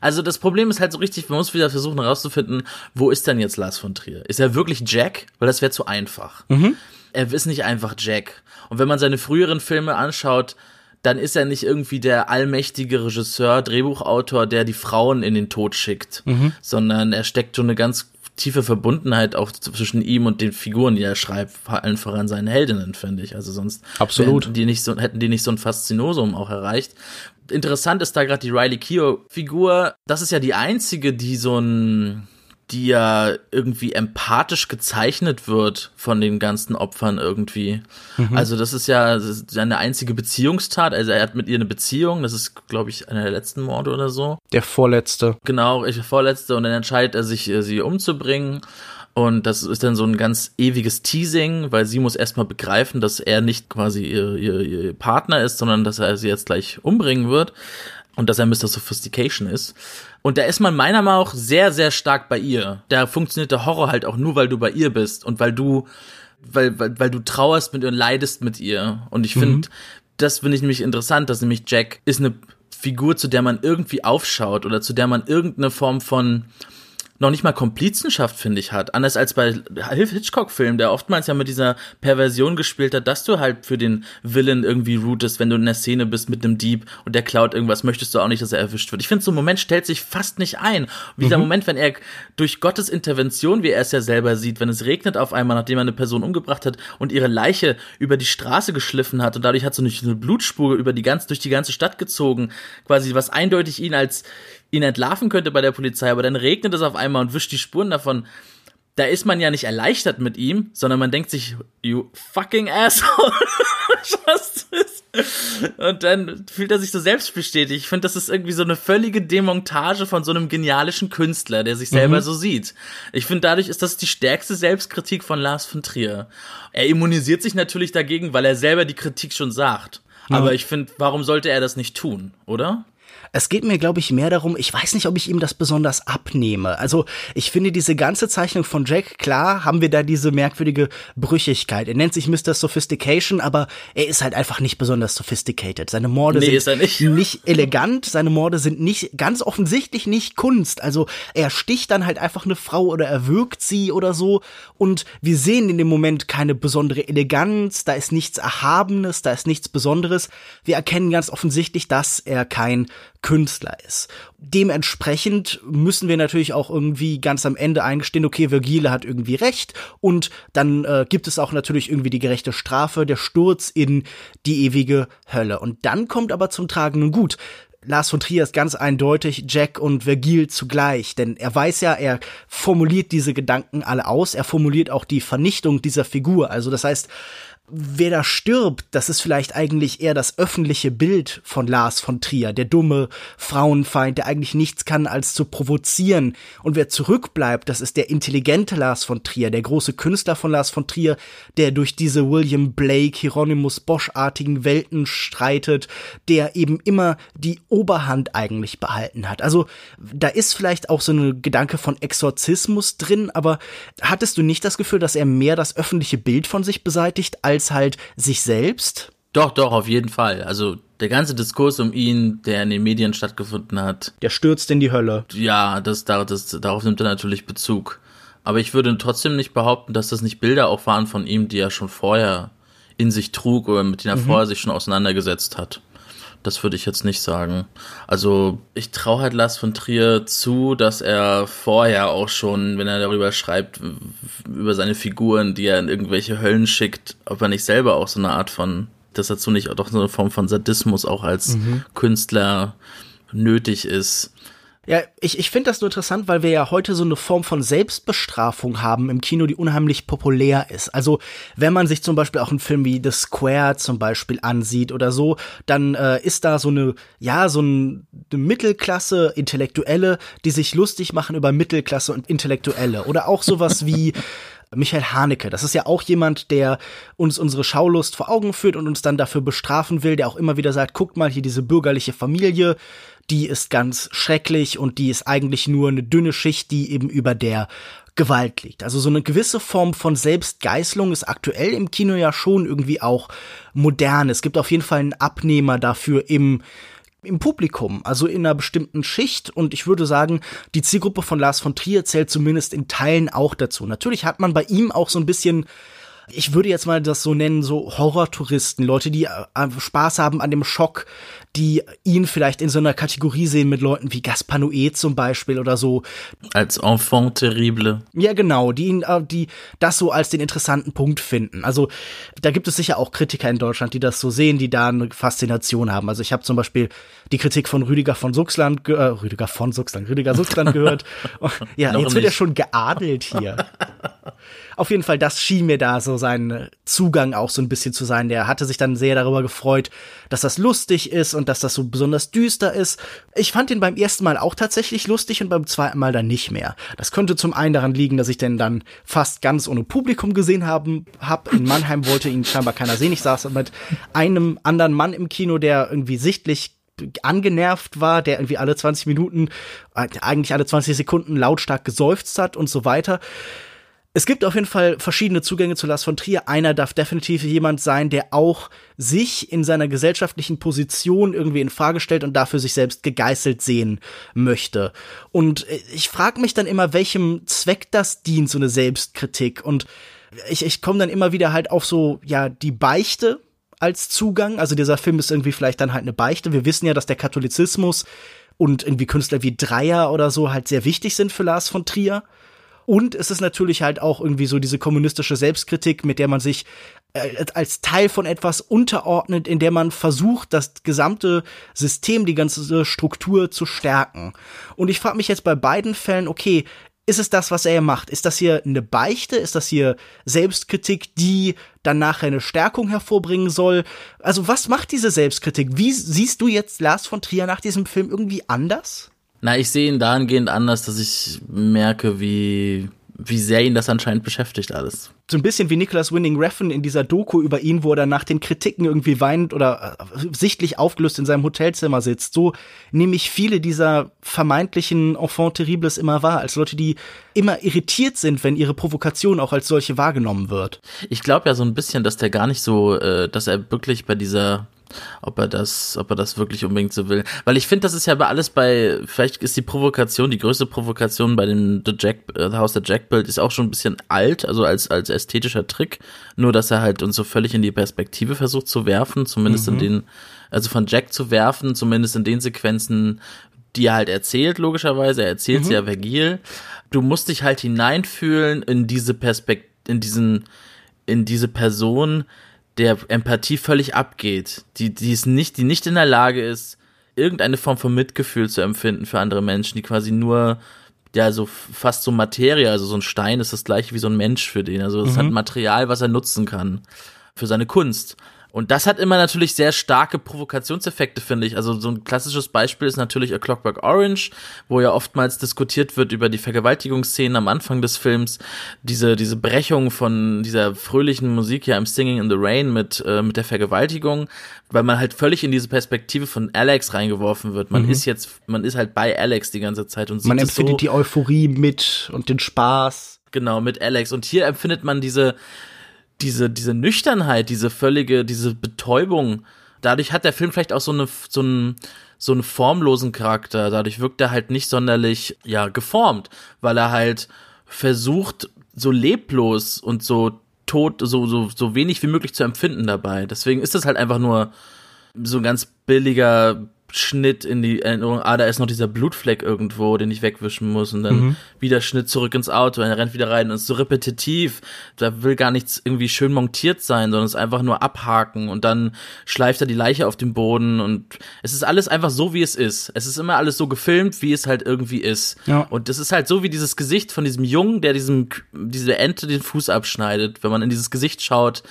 Also das Problem ist halt so richtig, man muss wieder versuchen herauszufinden, wo ist denn jetzt Lars von Trier? Ist er wirklich Jack? Weil das wäre zu einfach. Mhm. Er ist nicht einfach Jack. Und wenn man seine früheren Filme anschaut, dann ist er nicht irgendwie der allmächtige Regisseur, Drehbuchautor, der die Frauen in den Tod schickt, mhm. sondern er steckt schon eine ganz tiefe Verbundenheit auch zwischen ihm und den Figuren, die er schreibt, vor allen voran seinen Heldinnen, finde ich. Also sonst Absolut. die nicht so, hätten die nicht so ein Faszinosum auch erreicht. Interessant ist da gerade die Riley Keough-Figur. Das ist ja die einzige, die so ein die ja irgendwie empathisch gezeichnet wird von den ganzen Opfern irgendwie. Mhm. Also das ist ja seine einzige Beziehungstat. Also er hat mit ihr eine Beziehung. Das ist, glaube ich, einer der letzten Morde oder so. Der vorletzte. Genau, der vorletzte. Und dann entscheidet er sich, äh, sie umzubringen. Und das ist dann so ein ganz ewiges Teasing, weil sie muss erstmal begreifen, dass er nicht quasi ihr, ihr, ihr Partner ist, sondern dass er sie jetzt gleich umbringen wird und dass er Mr. Sophistication ist. Und da ist man meiner Meinung nach sehr, sehr stark bei ihr. Da funktioniert der Horror halt auch nur, weil du bei ihr bist und weil du, weil, weil, weil du trauerst mit ihr und leidest mit ihr. Und ich finde, mhm. das finde ich nämlich interessant, dass nämlich Jack ist eine Figur, zu der man irgendwie aufschaut oder zu der man irgendeine Form von noch nicht mal Komplizenschaft, finde ich, hat. Anders als bei Hitchcock-Filmen, der oftmals ja mit dieser Perversion gespielt hat, dass du halt für den Villain irgendwie rootest, wenn du in der Szene bist mit einem Dieb und der klaut irgendwas, möchtest du auch nicht, dass er erwischt wird. Ich finde, so ein Moment stellt sich fast nicht ein. Wie mhm. dieser Moment, wenn er durch Gottes Intervention, wie er es ja selber sieht, wenn es regnet auf einmal, nachdem er eine Person umgebracht hat und ihre Leiche über die Straße geschliffen hat und dadurch hat so eine Blutspur über die ganze, durch die ganze Stadt gezogen, quasi was eindeutig ihn als ihn entlarven könnte bei der Polizei, aber dann regnet es auf einmal und wischt die Spuren davon. Da ist man ja nicht erleichtert mit ihm, sondern man denkt sich, you fucking asshole. Und dann fühlt er sich so selbstbestätigt. Ich finde, das ist irgendwie so eine völlige Demontage von so einem genialischen Künstler, der sich selber mhm. so sieht. Ich finde, dadurch ist das die stärkste Selbstkritik von Lars von Trier. Er immunisiert sich natürlich dagegen, weil er selber die Kritik schon sagt. Mhm. Aber ich finde, warum sollte er das nicht tun, oder? Es geht mir, glaube ich, mehr darum, ich weiß nicht, ob ich ihm das besonders abnehme. Also ich finde diese ganze Zeichnung von Jack, klar haben wir da diese merkwürdige Brüchigkeit. Er nennt sich Mr. Sophistication, aber er ist halt einfach nicht besonders sophisticated. Seine Morde nee, sind nicht. nicht elegant, seine Morde sind nicht, ganz offensichtlich nicht Kunst. Also er sticht dann halt einfach eine Frau oder er wirkt sie oder so und wir sehen in dem Moment keine besondere Eleganz, da ist nichts Erhabenes, da ist nichts Besonderes. Wir erkennen ganz offensichtlich, dass er kein Künstler ist. Dementsprechend müssen wir natürlich auch irgendwie ganz am Ende eingestehen, okay, Virgile hat irgendwie recht und dann äh, gibt es auch natürlich irgendwie die gerechte Strafe, der Sturz in die ewige Hölle. Und dann kommt aber zum Tragen, nun gut, Lars von Trier ist ganz eindeutig Jack und Vergil zugleich, denn er weiß ja, er formuliert diese Gedanken alle aus, er formuliert auch die Vernichtung dieser Figur. Also das heißt, wer da stirbt, das ist vielleicht eigentlich eher das öffentliche Bild von Lars von Trier, der dumme Frauenfeind, der eigentlich nichts kann als zu provozieren. Und wer zurückbleibt, das ist der intelligente Lars von Trier, der große Künstler von Lars von Trier, der durch diese William Blake, Hieronymus Bosch-artigen Welten streitet, der eben immer die Oberhand eigentlich behalten hat. Also da ist vielleicht auch so ein Gedanke von Exorzismus drin, aber hattest du nicht das Gefühl, dass er mehr das öffentliche Bild von sich beseitigt, als als halt sich selbst? Doch, doch, auf jeden Fall. Also der ganze Diskurs um ihn, der in den Medien stattgefunden hat. Der stürzt in die Hölle. Ja, das, das, darauf nimmt er natürlich Bezug. Aber ich würde trotzdem nicht behaupten, dass das nicht Bilder auch waren von ihm, die er schon vorher in sich trug oder mit denen er mhm. vorher sich schon auseinandergesetzt hat. Das würde ich jetzt nicht sagen. Also ich traue halt Lars von Trier zu, dass er vorher auch schon, wenn er darüber schreibt, über seine Figuren, die er in irgendwelche Höllen schickt, ob er nicht selber auch so eine Art von, dass dazu nicht auch so eine Form von Sadismus auch als mhm. Künstler nötig ist. Ja, ich, ich finde das nur interessant, weil wir ja heute so eine Form von Selbstbestrafung haben im Kino, die unheimlich populär ist. Also wenn man sich zum Beispiel auch einen Film wie The Square zum Beispiel ansieht oder so, dann äh, ist da so eine, ja, so ein, eine Mittelklasse Intellektuelle, die sich lustig machen über Mittelklasse und Intellektuelle. Oder auch sowas wie Michael Haneke. Das ist ja auch jemand, der uns unsere Schaulust vor Augen führt und uns dann dafür bestrafen will, der auch immer wieder sagt, guckt mal hier diese bürgerliche Familie, die ist ganz schrecklich und die ist eigentlich nur eine dünne Schicht, die eben über der Gewalt liegt. Also so eine gewisse Form von Selbstgeißelung ist aktuell im Kino ja schon irgendwie auch modern. Es gibt auf jeden Fall einen Abnehmer dafür im im Publikum, also in einer bestimmten Schicht. Und ich würde sagen, die Zielgruppe von Lars von Trier zählt zumindest in Teilen auch dazu. Natürlich hat man bei ihm auch so ein bisschen ich würde jetzt mal das so nennen, so Horrortouristen, Leute, die äh, Spaß haben an dem Schock, die ihn vielleicht in so einer Kategorie sehen mit Leuten wie Gaspar Noé zum Beispiel oder so. Als Enfant terrible. Ja, genau, die ihn, äh, die das so als den interessanten Punkt finden. Also da gibt es sicher auch Kritiker in Deutschland, die das so sehen, die da eine Faszination haben. Also ich habe zum Beispiel die Kritik von Rüdiger von Suchsland, äh, Rüdiger von Suchsland, Rüdiger Suchsland gehört. ja, jetzt nicht. wird er schon geadelt hier. Auf jeden Fall, das schien mir da so sein Zugang auch so ein bisschen zu sein. Der hatte sich dann sehr darüber gefreut, dass das lustig ist und dass das so besonders düster ist. Ich fand ihn beim ersten Mal auch tatsächlich lustig und beim zweiten Mal dann nicht mehr. Das könnte zum einen daran liegen, dass ich den dann fast ganz ohne Publikum gesehen haben hab. In Mannheim wollte ihn scheinbar keiner sehen. Ich saß mit einem anderen Mann im Kino, der irgendwie sichtlich angenervt war, der irgendwie alle 20 Minuten, äh, eigentlich alle 20 Sekunden lautstark geseufzt hat und so weiter. Es gibt auf jeden Fall verschiedene Zugänge zu Lars von Trier. Einer darf definitiv jemand sein, der auch sich in seiner gesellschaftlichen Position irgendwie in Frage stellt und dafür sich selbst gegeißelt sehen möchte. Und ich frage mich dann immer, welchem Zweck das dient, so eine Selbstkritik. Und ich, ich komme dann immer wieder halt auf so, ja, die Beichte als Zugang. Also dieser Film ist irgendwie vielleicht dann halt eine Beichte. Wir wissen ja, dass der Katholizismus und irgendwie Künstler wie Dreier oder so halt sehr wichtig sind für Lars von Trier. Und es ist natürlich halt auch irgendwie so diese kommunistische Selbstkritik, mit der man sich äh, als Teil von etwas unterordnet, in der man versucht, das gesamte System, die ganze Struktur zu stärken. Und ich frage mich jetzt bei beiden Fällen, okay, ist es das, was er macht? Ist das hier eine Beichte? Ist das hier Selbstkritik, die dann nachher eine Stärkung hervorbringen soll? Also was macht diese Selbstkritik? Wie siehst du jetzt Lars von Trier nach diesem Film irgendwie anders? Na, ich sehe ihn dahingehend anders, dass ich merke, wie, wie sehr ihn das anscheinend beschäftigt alles. So ein bisschen wie Nicholas Winning Refn in dieser Doku über ihn, wo er dann nach den Kritiken irgendwie weint oder äh, sichtlich aufgelöst in seinem Hotelzimmer sitzt. So nehme ich viele dieser vermeintlichen Enfant terribles immer wahr, als Leute, die immer irritiert sind, wenn ihre Provokation auch als solche wahrgenommen wird. Ich glaube ja so ein bisschen, dass der gar nicht so, äh, dass er wirklich bei dieser ob er das, ob er das wirklich unbedingt so will. Weil ich finde, das ist ja bei alles bei, vielleicht ist die Provokation, die größte Provokation bei dem The Jack, äh, The House der Jack Bild ist auch schon ein bisschen alt, also als, als ästhetischer Trick. Nur, dass er halt uns so völlig in die Perspektive versucht zu werfen, zumindest mhm. in den, also von Jack zu werfen, zumindest in den Sequenzen, die er halt erzählt, logischerweise. Er erzählt mhm. sie ja Vergil. Du musst dich halt hineinfühlen in diese Perspektive, in diesen, in diese Person, der Empathie völlig abgeht, die, die ist nicht, die nicht in der Lage ist, irgendeine Form von Mitgefühl zu empfinden für andere Menschen, die quasi nur, ja, so fast so Materie, also so ein Stein ist das gleiche wie so ein Mensch für den. Also es mhm. hat Material, was er nutzen kann für seine Kunst. Und das hat immer natürlich sehr starke Provokationseffekte, finde ich. Also so ein klassisches Beispiel ist natürlich A Clockwork Orange, wo ja oftmals diskutiert wird über die Vergewaltigungsszenen am Anfang des Films. Diese, diese Brechung von dieser fröhlichen Musik ja im Singing in the Rain mit, äh, mit der Vergewaltigung, weil man halt völlig in diese Perspektive von Alex reingeworfen wird. Man mhm. ist jetzt, man ist halt bei Alex die ganze Zeit und sieht Man empfindet so, die Euphorie mit und den Spaß. Genau, mit Alex. Und hier empfindet man diese, diese, diese Nüchternheit, diese völlige, diese Betäubung, dadurch hat der Film vielleicht auch so eine, so einen, so einen formlosen Charakter. Dadurch wirkt er halt nicht sonderlich, ja, geformt, weil er halt versucht, so leblos und so tot, so, so, so wenig wie möglich zu empfinden dabei. Deswegen ist das halt einfach nur so ein ganz billiger Schnitt in die Erinnerung, ah, da ist noch dieser Blutfleck irgendwo, den ich wegwischen muss und dann mhm. wieder Schnitt zurück ins Auto, er rennt wieder rein und es ist so repetitiv. Da will gar nichts irgendwie schön montiert sein, sondern es ist einfach nur abhaken und dann schleift er die Leiche auf den Boden und es ist alles einfach so, wie es ist. Es ist immer alles so gefilmt, wie es halt irgendwie ist. Ja. Und das ist halt so wie dieses Gesicht von diesem Jungen, der diesem, diese Ente den Fuß abschneidet, wenn man in dieses Gesicht schaut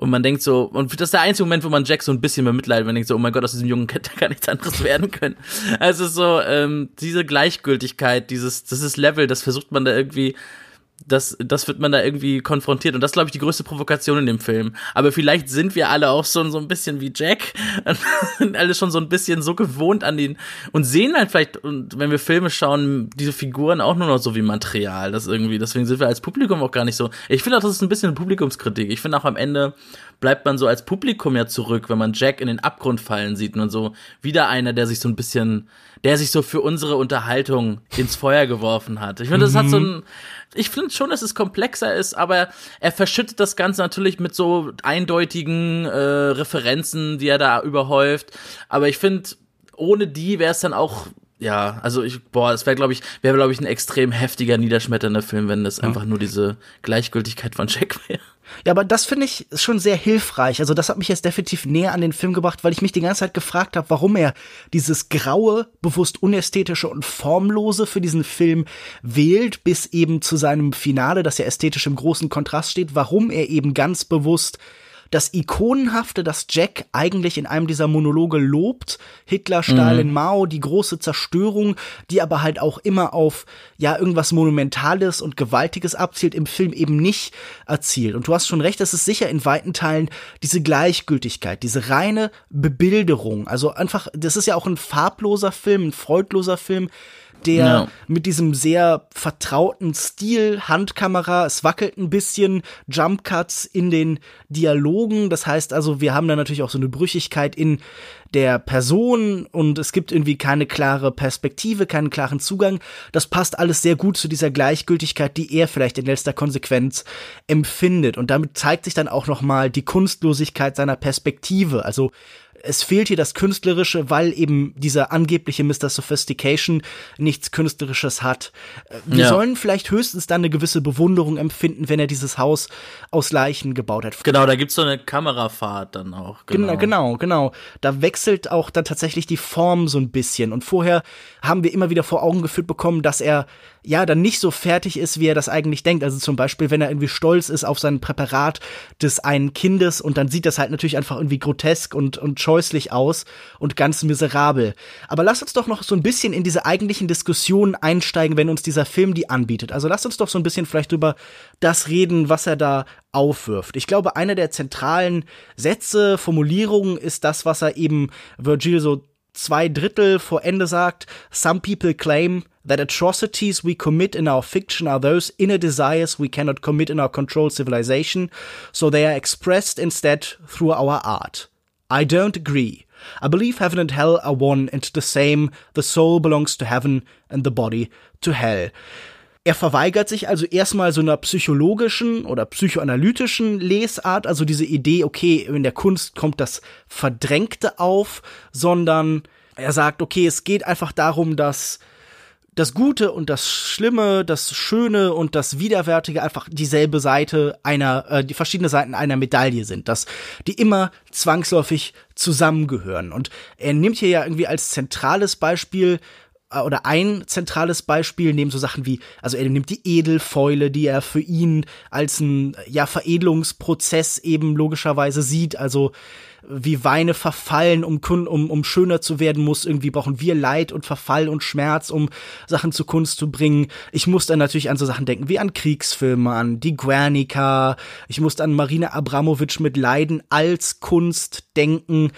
und man denkt so, und das ist der einzige Moment, wo man Jack so ein bisschen mitleidet, man denkt so, oh mein Gott, aus diesem Jungen hätte gar nichts anderes werden können. Also so, ähm, diese Gleichgültigkeit, dieses, dieses Level, das versucht man da irgendwie das, das wird man da irgendwie konfrontiert. Und das ist, glaube ich, die größte Provokation in dem Film. Aber vielleicht sind wir alle auch schon so ein bisschen wie Jack. Und alle schon so ein bisschen so gewohnt an den und sehen halt vielleicht, und wenn wir Filme schauen, diese Figuren auch nur noch so wie Material. Das irgendwie, deswegen sind wir als Publikum auch gar nicht so. Ich finde auch, das ist ein bisschen Publikumskritik. Ich finde auch am Ende bleibt man so als Publikum ja zurück, wenn man Jack in den Abgrund fallen sieht und so wieder einer, der sich so ein bisschen, der sich so für unsere Unterhaltung ins Feuer geworfen hat. Ich finde, das mhm. hat so ein, ich finde schon, dass es komplexer ist, aber er verschüttet das Ganze natürlich mit so eindeutigen äh, Referenzen, die er da überhäuft. Aber ich finde, ohne die wäre es dann auch ja, also ich, boah, es wäre, glaube ich, wäre, glaube ich, ein extrem heftiger, niederschmetternder Film, wenn das einfach nur diese Gleichgültigkeit von Jack wäre. Ja, aber das finde ich schon sehr hilfreich. Also das hat mich jetzt definitiv näher an den Film gebracht, weil ich mich die ganze Zeit gefragt habe, warum er dieses graue, bewusst unästhetische und formlose für diesen Film wählt, bis eben zu seinem Finale, das ja ästhetisch im großen Kontrast steht, warum er eben ganz bewusst das Ikonenhafte, das Jack eigentlich in einem dieser Monologe lobt, Hitler, Stalin, mhm. Mao, die große Zerstörung, die aber halt auch immer auf ja irgendwas Monumentales und Gewaltiges abzielt, im Film eben nicht erzielt. Und du hast schon recht, das ist sicher in weiten Teilen diese Gleichgültigkeit, diese reine Bebilderung. Also einfach, das ist ja auch ein farbloser Film, ein freudloser Film, der ja. mit diesem sehr vertrauten Stil, Handkamera, es wackelt ein bisschen, Jump Cuts in den Dialogen. Das heißt also, wir haben da natürlich auch so eine Brüchigkeit in der Person und es gibt irgendwie keine klare Perspektive, keinen klaren Zugang. Das passt alles sehr gut zu dieser Gleichgültigkeit, die er vielleicht in letzter Konsequenz empfindet. Und damit zeigt sich dann auch noch mal die Kunstlosigkeit seiner Perspektive. Also es fehlt hier das Künstlerische, weil eben dieser angebliche Mr. Sophistication nichts Künstlerisches hat. Äh, wir ja. sollen vielleicht höchstens dann eine gewisse Bewunderung empfinden, wenn er dieses Haus aus Leichen gebaut hat. Genau, da gibt's so eine Kamerafahrt dann auch. Genau. genau, genau. Da wechselt auch dann tatsächlich die Form so ein bisschen. Und vorher haben wir immer wieder vor Augen geführt bekommen, dass er ja dann nicht so fertig ist, wie er das eigentlich denkt. Also zum Beispiel, wenn er irgendwie stolz ist auf sein Präparat des einen Kindes und dann sieht das halt natürlich einfach irgendwie grotesk und, und scheußlich aus und ganz miserabel. Aber lass uns doch noch so ein bisschen in diese eigentlichen Diskussionen einsteigen, wenn uns dieser Film die anbietet. Also lass uns doch so ein bisschen vielleicht über das reden, was er da aufwirft. Ich glaube, einer der zentralen Sätze, Formulierungen ist das, was er eben Virgil so zwei Drittel vor Ende sagt, Some people claim that atrocities we commit in our fiction are those inner desires we cannot commit in our controlled civilization, so they are expressed instead through our art. I don't agree. I believe heaven and hell are one and the same. The soul belongs to heaven and the body to hell. Er verweigert sich also erstmal so einer psychologischen oder psychoanalytischen Lesart, also diese Idee, okay, in der Kunst kommt das Verdrängte auf, sondern er sagt, okay, es geht einfach darum, dass das Gute und das Schlimme, das Schöne und das Widerwärtige einfach dieselbe Seite einer, äh, die verschiedene Seiten einer Medaille sind, dass die immer zwangsläufig zusammengehören. Und er nimmt hier ja irgendwie als zentrales Beispiel äh, oder ein zentrales Beispiel neben so Sachen wie, also er nimmt die Edelfäule, die er für ihn als ein ja Veredelungsprozess eben logischerweise sieht, also wie Weine verfallen, um, um, um schöner zu werden muss. Irgendwie brauchen wir Leid und Verfall und Schmerz, um Sachen zu Kunst zu bringen. Ich muss dann natürlich an so Sachen denken wie an Kriegsfilme, an die Guernica. Ich musste an Marina Abramovic mit Leiden als Kunst denken.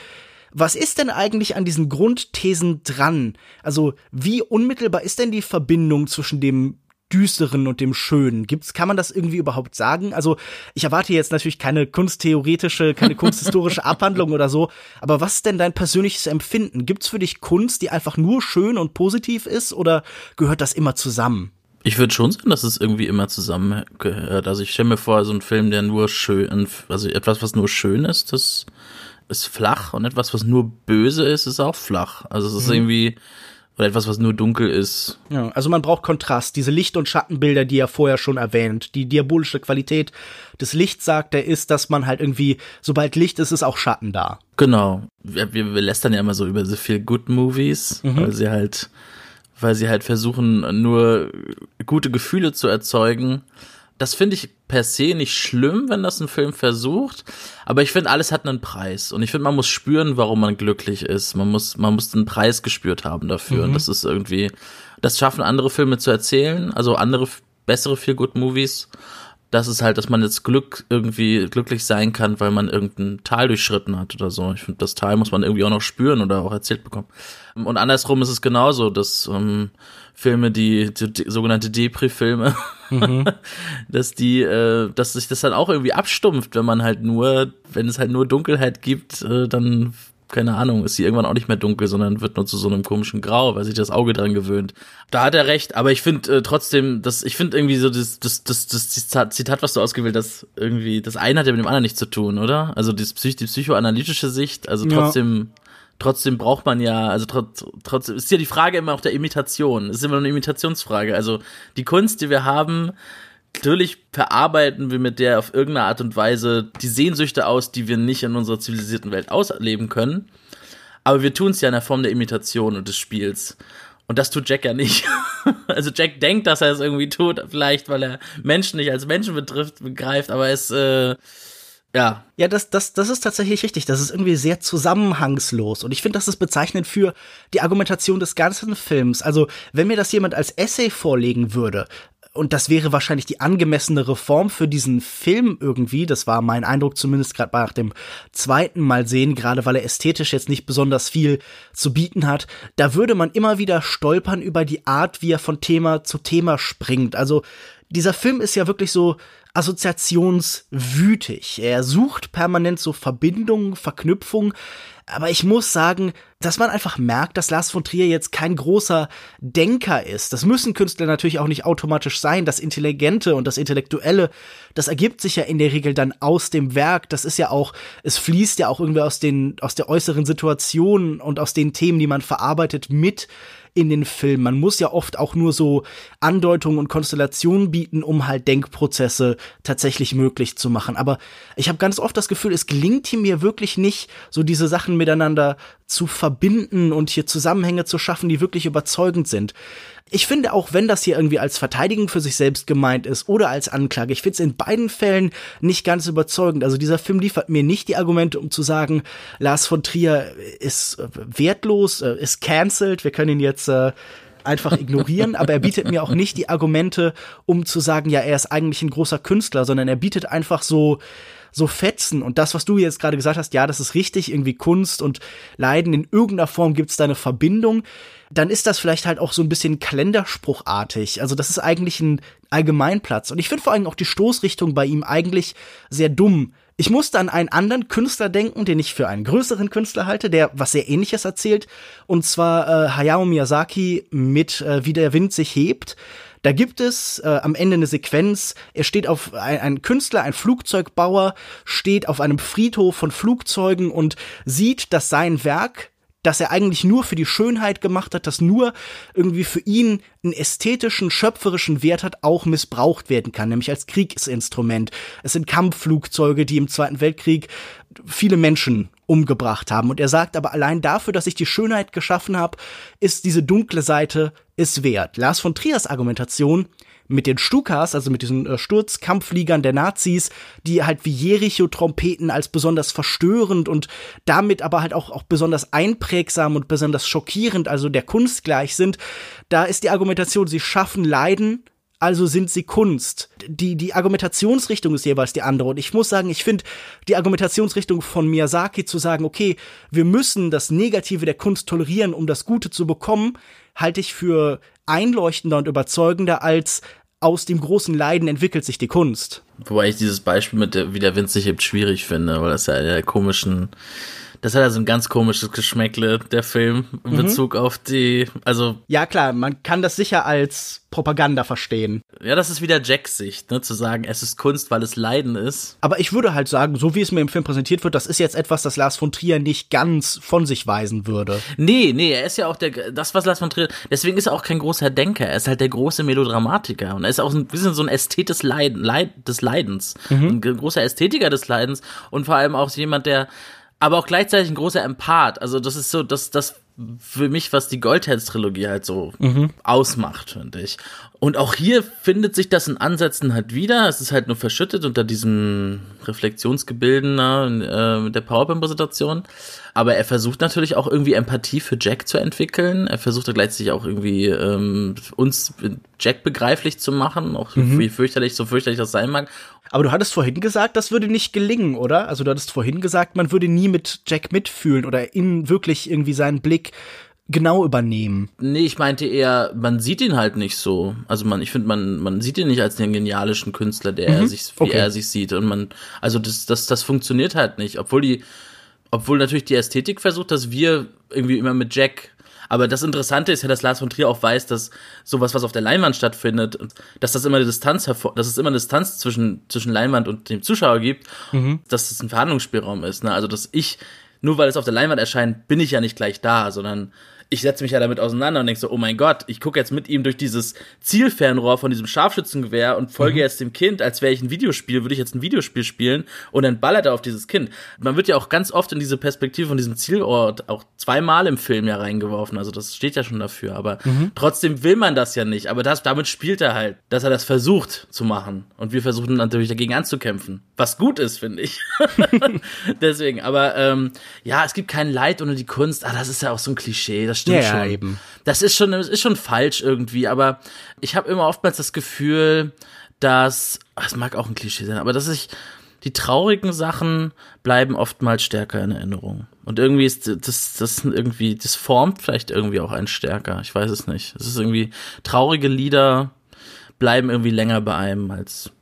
Was ist denn eigentlich an diesen Grundthesen dran? Also, wie unmittelbar ist denn die Verbindung zwischen dem Düsteren und dem Schönen? Gibt's, kann man das irgendwie überhaupt sagen? Also, ich erwarte jetzt natürlich keine kunsttheoretische, keine kunsthistorische Abhandlung oder so, aber was ist denn dein persönliches Empfinden? Gibt's für dich Kunst, die einfach nur schön und positiv ist oder gehört das immer zusammen? Ich würde schon sagen, dass es irgendwie immer zusammengehört. Also ich stelle mir vor, so ein Film, der nur schön, also etwas, was nur schön ist, das ist flach und etwas, was nur böse ist, ist auch flach. Also es ist mhm. irgendwie, oder etwas, was nur dunkel ist. Ja, also man braucht Kontrast. Diese Licht- und Schattenbilder, die er vorher schon erwähnt. Die diabolische Qualität des Lichts, sagt er, ist, dass man halt irgendwie, sobald Licht ist, ist auch Schatten da. Genau. Wir, wir, wir lästern ja immer so über so viel Good Movies, mhm. weil sie halt, weil sie halt versuchen, nur gute Gefühle zu erzeugen das finde ich per se nicht schlimm, wenn das ein Film versucht, aber ich finde, alles hat einen Preis und ich finde, man muss spüren, warum man glücklich ist. Man muss, man muss den Preis gespürt haben dafür mhm. und das ist irgendwie, das schaffen andere Filme zu erzählen, also andere bessere Feel Good Movies. Das ist halt, dass man jetzt Glück irgendwie glücklich sein kann, weil man irgendein Tal durchschritten hat oder so. Ich finde, das Tal muss man irgendwie auch noch spüren oder auch erzählt bekommen. Und andersrum ist es genauso, dass ähm, Filme, die, die, die sogenannte Depri-Filme, mhm. dass die, äh, dass sich das dann auch irgendwie abstumpft, wenn man halt nur, wenn es halt nur Dunkelheit gibt, äh, dann keine Ahnung, ist sie irgendwann auch nicht mehr dunkel, sondern wird nur zu so einem komischen Grau, weil sich das Auge dran gewöhnt. Da hat er recht, aber ich finde äh, trotzdem, dass ich finde irgendwie so das, das, das, das Zitat, was du ausgewählt hast, irgendwie, das eine hat ja mit dem anderen nichts zu tun, oder? Also die, Psych die psychoanalytische Sicht, also trotzdem ja trotzdem braucht man ja, also trotz, trotzdem ist ja die Frage immer auch der Imitation. Es ist immer eine Imitationsfrage. Also die Kunst, die wir haben, natürlich verarbeiten wir mit der auf irgendeine Art und Weise die Sehnsüchte aus, die wir nicht in unserer zivilisierten Welt ausleben können. Aber wir tun es ja in der Form der Imitation und des Spiels. Und das tut Jack ja nicht. also Jack denkt, dass er es irgendwie tut, vielleicht weil er Menschen nicht als Menschen betrifft, begreift, aber es äh, ja. Ja, das, das, das ist tatsächlich richtig. Das ist irgendwie sehr zusammenhangslos. Und ich finde, das ist bezeichnend für die Argumentation des ganzen Films. Also, wenn mir das jemand als Essay vorlegen würde, und das wäre wahrscheinlich die angemessene Reform für diesen Film irgendwie. Das war mein Eindruck zumindest gerade nach dem zweiten Mal sehen, gerade weil er ästhetisch jetzt nicht besonders viel zu bieten hat. Da würde man immer wieder stolpern über die Art, wie er von Thema zu Thema springt. Also dieser Film ist ja wirklich so assoziationswütig. Er sucht permanent so Verbindungen, Verknüpfungen. Aber ich muss sagen, dass man einfach merkt, dass Lars von Trier jetzt kein großer Denker ist. Das müssen Künstler natürlich auch nicht automatisch sein. Das Intelligente und das Intellektuelle, das ergibt sich ja in der Regel dann aus dem Werk. Das ist ja auch, es fließt ja auch irgendwie aus den, aus der äußeren Situation und aus den Themen, die man verarbeitet mit in den Film. Man muss ja oft auch nur so Andeutungen und Konstellationen bieten, um halt Denkprozesse tatsächlich möglich zu machen. Aber ich habe ganz oft das Gefühl, es gelingt hier mir wirklich nicht, so diese Sachen miteinander zu verbinden und hier Zusammenhänge zu schaffen, die wirklich überzeugend sind. Ich finde auch, wenn das hier irgendwie als Verteidigung für sich selbst gemeint ist oder als Anklage, ich finde es in beiden Fällen nicht ganz überzeugend. Also dieser Film liefert mir nicht die Argumente, um zu sagen, Lars von Trier ist äh, wertlos, äh, ist cancelled, wir können ihn jetzt äh, einfach ignorieren, aber er bietet mir auch nicht die Argumente, um zu sagen, ja, er ist eigentlich ein großer Künstler, sondern er bietet einfach so so Fetzen und das, was du jetzt gerade gesagt hast, ja, das ist richtig, irgendwie Kunst und Leiden, in irgendeiner Form gibt es da eine Verbindung, dann ist das vielleicht halt auch so ein bisschen kalenderspruchartig. Also das ist eigentlich ein Allgemeinplatz. Und ich finde vor allem auch die Stoßrichtung bei ihm eigentlich sehr dumm. Ich musste an einen anderen Künstler denken, den ich für einen größeren Künstler halte, der was sehr ähnliches erzählt. Und zwar äh, Hayao Miyazaki mit äh, Wie der Wind sich hebt. Da gibt es äh, am Ende eine Sequenz, er steht auf ein, ein Künstler, ein Flugzeugbauer, steht auf einem Friedhof von Flugzeugen und sieht, dass sein Werk das er eigentlich nur für die Schönheit gemacht hat, das nur irgendwie für ihn einen ästhetischen, schöpferischen Wert hat, auch missbraucht werden kann, nämlich als Kriegsinstrument. Es sind Kampfflugzeuge, die im Zweiten Weltkrieg viele Menschen umgebracht haben. Und er sagt aber allein dafür, dass ich die Schönheit geschaffen habe, ist diese dunkle Seite es wert. Lars von Triers Argumentation mit den Stukas, also mit diesen äh, Sturzkampffliegern der Nazis, die halt wie Jericho-Trompeten als besonders verstörend und damit aber halt auch, auch besonders einprägsam und besonders schockierend, also der Kunst gleich sind, da ist die Argumentation, sie schaffen Leiden, also sind sie Kunst. Die, die Argumentationsrichtung ist jeweils die andere. Und ich muss sagen, ich finde die Argumentationsrichtung von Miyazaki zu sagen, okay, wir müssen das Negative der Kunst tolerieren, um das Gute zu bekommen, halte ich für einleuchtender und überzeugender als aus dem großen Leiden entwickelt sich die Kunst. Wobei ich dieses Beispiel mit der, wie der Wind sich hebt schwierig finde, weil das ja der komischen Das hat also ein ganz komisches Geschmäckle, der Film, in mhm. Bezug auf die, also. Ja, klar, man kann das sicher als Propaganda verstehen. Ja, das ist wieder Jacks Sicht, ne, zu sagen, es ist Kunst, weil es Leiden ist. Aber ich würde halt sagen, so wie es mir im Film präsentiert wird, das ist jetzt etwas, das Lars von Trier nicht ganz von sich weisen würde. Nee, nee, er ist ja auch der, das, was Lars von Trier, deswegen ist er auch kein großer Denker, er ist halt der große Melodramatiker und er ist auch ein bisschen so ein Ästhet des, Leid, Leid, des Leidens. Mhm. Ein großer Ästhetiker des Leidens und vor allem auch jemand, der aber auch gleichzeitig ein großer Empath. Also das ist so, das, das für mich, was die Goldherz-Trilogie halt so mhm. ausmacht, finde ich. Und auch hier findet sich das in Ansätzen halt wieder. Es ist halt nur verschüttet unter diesem Reflexionsgebilden äh, der PowerPoint-Präsentation. Aber er versucht natürlich auch irgendwie Empathie für Jack zu entwickeln. Er versucht da gleichzeitig auch irgendwie ähm, uns Jack begreiflich zu machen, auch mhm. wie fürchterlich, so fürchterlich das sein mag. Aber du hattest vorhin gesagt, das würde nicht gelingen, oder? Also du hattest vorhin gesagt, man würde nie mit Jack mitfühlen oder in wirklich irgendwie seinen Blick genau übernehmen. Nee, ich meinte eher, man sieht ihn halt nicht so. Also man, ich finde, man, man sieht ihn nicht als den genialischen Künstler, der mhm. er sich, wie okay. er sich sieht. Und man, also das, das, das funktioniert halt nicht. Obwohl die, obwohl natürlich die Ästhetik versucht, dass wir irgendwie immer mit Jack aber das Interessante ist ja, dass Lars von Trier auch weiß, dass sowas, was auf der Leinwand stattfindet, dass das immer eine Distanz hervor, dass es immer eine Distanz zwischen, zwischen Leinwand und dem Zuschauer gibt, mhm. dass es ein Verhandlungsspielraum ist. Ne? Also, dass ich, nur weil es auf der Leinwand erscheint, bin ich ja nicht gleich da, sondern ich setze mich ja damit auseinander und denke so, oh mein Gott, ich gucke jetzt mit ihm durch dieses Zielfernrohr von diesem Scharfschützengewehr und folge mhm. jetzt dem Kind, als wäre ich ein Videospiel, würde ich jetzt ein Videospiel spielen und dann ballert er auf dieses Kind. Man wird ja auch ganz oft in diese Perspektive von diesem Zielort auch zweimal im Film ja reingeworfen, also das steht ja schon dafür, aber mhm. trotzdem will man das ja nicht, aber das, damit spielt er halt, dass er das versucht zu machen und wir versuchen natürlich dagegen anzukämpfen, was gut ist, finde ich. Deswegen, aber ähm, ja, es gibt kein Leid ohne die Kunst, ah, das ist ja auch so ein Klischee, das stimmt ja, schon. Ja, eben. Das ist schon, das ist schon falsch irgendwie, aber ich habe immer oftmals das Gefühl, dass, es mag auch ein Klischee sein, aber dass ich, die traurigen Sachen bleiben oftmals stärker in Erinnerung. Und irgendwie ist das, das irgendwie, das formt vielleicht irgendwie auch einen stärker. Ich weiß es nicht. Es ist irgendwie, traurige Lieder bleiben irgendwie länger bei einem als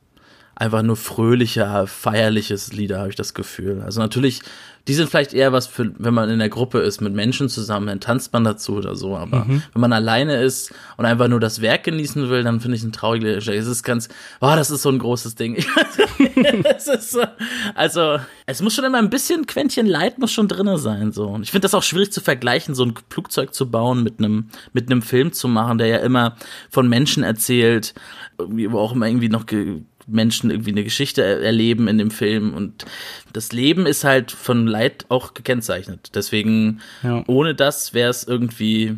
einfach nur fröhlicher, feierliches Lieder, habe ich das Gefühl. Also natürlich die sind vielleicht eher was für, wenn man in der Gruppe ist mit Menschen zusammen, dann tanzt man dazu oder so. Aber mhm. wenn man alleine ist und einfach nur das Werk genießen will, dann finde ich ein trauriger Es ist ganz, oh, das ist so ein großes Ding. so, also, es muss schon immer ein bisschen Quäntchen Leid muss schon drinne sein, so. Und ich finde das auch schwierig zu vergleichen, so ein Flugzeug zu bauen mit einem, mit einem Film zu machen, der ja immer von Menschen erzählt, wo auch immer irgendwie noch Menschen irgendwie eine Geschichte erleben in dem Film und das Leben ist halt von Leid auch gekennzeichnet. Deswegen, ja. ohne das wäre es irgendwie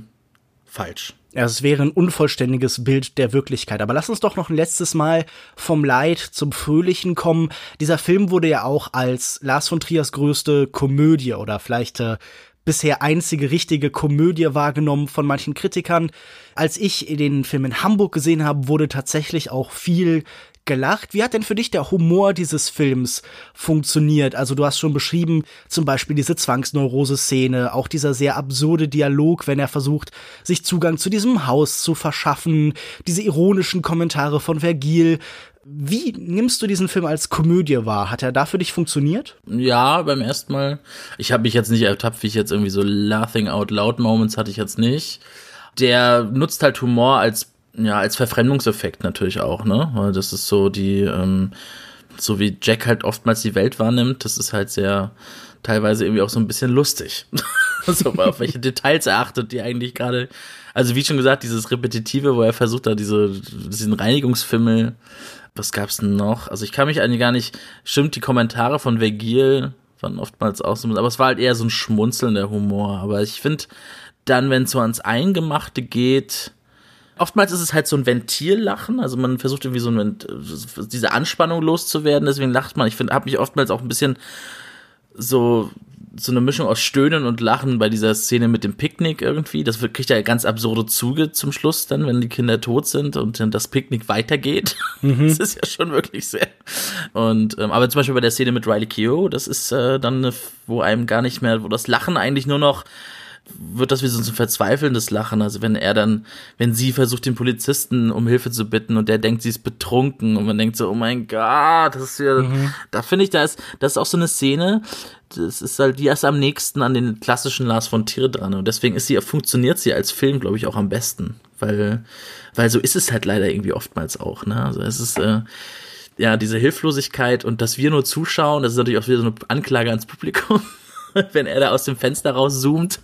falsch. Ja, es wäre ein unvollständiges Bild der Wirklichkeit. Aber lass uns doch noch ein letztes Mal vom Leid zum Fröhlichen kommen. Dieser Film wurde ja auch als Lars von Triers größte Komödie oder vielleicht äh, bisher einzige richtige Komödie wahrgenommen von manchen Kritikern. Als ich den Film in Hamburg gesehen habe, wurde tatsächlich auch viel gelacht. Wie hat denn für dich der Humor dieses Films funktioniert? Also du hast schon beschrieben, zum Beispiel diese Zwangsneurose-Szene, auch dieser sehr absurde Dialog, wenn er versucht, sich Zugang zu diesem Haus zu verschaffen, diese ironischen Kommentare von Vergil. Wie nimmst du diesen Film als Komödie wahr? Hat er da für dich funktioniert? Ja, beim ersten Mal. Ich habe mich jetzt nicht ertappt, wie ich jetzt irgendwie so Laughing Out Loud Moments hatte ich jetzt nicht. Der nutzt halt Humor als ja, als Verfremdungseffekt natürlich auch, ne? Weil das ist so die, ähm, so wie Jack halt oftmals die Welt wahrnimmt, das ist halt sehr, teilweise irgendwie auch so ein bisschen lustig. so, auf welche Details er achtet, die eigentlich gerade, also wie schon gesagt, dieses Repetitive, wo er versucht da diese, diesen Reinigungsfimmel, was gab's denn noch? Also ich kann mich eigentlich gar nicht, stimmt, die Kommentare von Vergil waren oftmals auch so, aber es war halt eher so ein schmunzelnder Humor, aber ich finde, dann, wenn es so ans Eingemachte geht, Oftmals ist es halt so ein Ventillachen, also man versucht irgendwie so ein, diese Anspannung loszuwerden, deswegen lacht man. Ich finde, habe mich oftmals auch ein bisschen so so eine Mischung aus Stöhnen und Lachen bei dieser Szene mit dem Picknick irgendwie. Das kriegt ja ganz absurde Zuge zum Schluss dann, wenn die Kinder tot sind und dann das Picknick weitergeht. Mhm. Das ist ja schon wirklich sehr. Und ähm, aber zum Beispiel bei der Szene mit Riley Keough, das ist äh, dann, eine, wo einem gar nicht mehr, wo das Lachen eigentlich nur noch wird das wie so ein verzweifelndes Lachen. Also wenn er dann, wenn sie versucht, den Polizisten um Hilfe zu bitten und der denkt, sie ist betrunken und man denkt so, oh mein Gott, das ist ja, mhm. da finde ich, da ist, das ist auch so eine Szene, das ist halt, die ist am nächsten an den klassischen Lars von Trier dran und deswegen ist sie, funktioniert sie als Film, glaube ich, auch am besten, weil, weil so ist es halt leider irgendwie oftmals auch, ne, also es ist, äh, ja, diese Hilflosigkeit und dass wir nur zuschauen, das ist natürlich auch wieder so eine Anklage ans Publikum. wenn er da aus dem Fenster rauszoomt.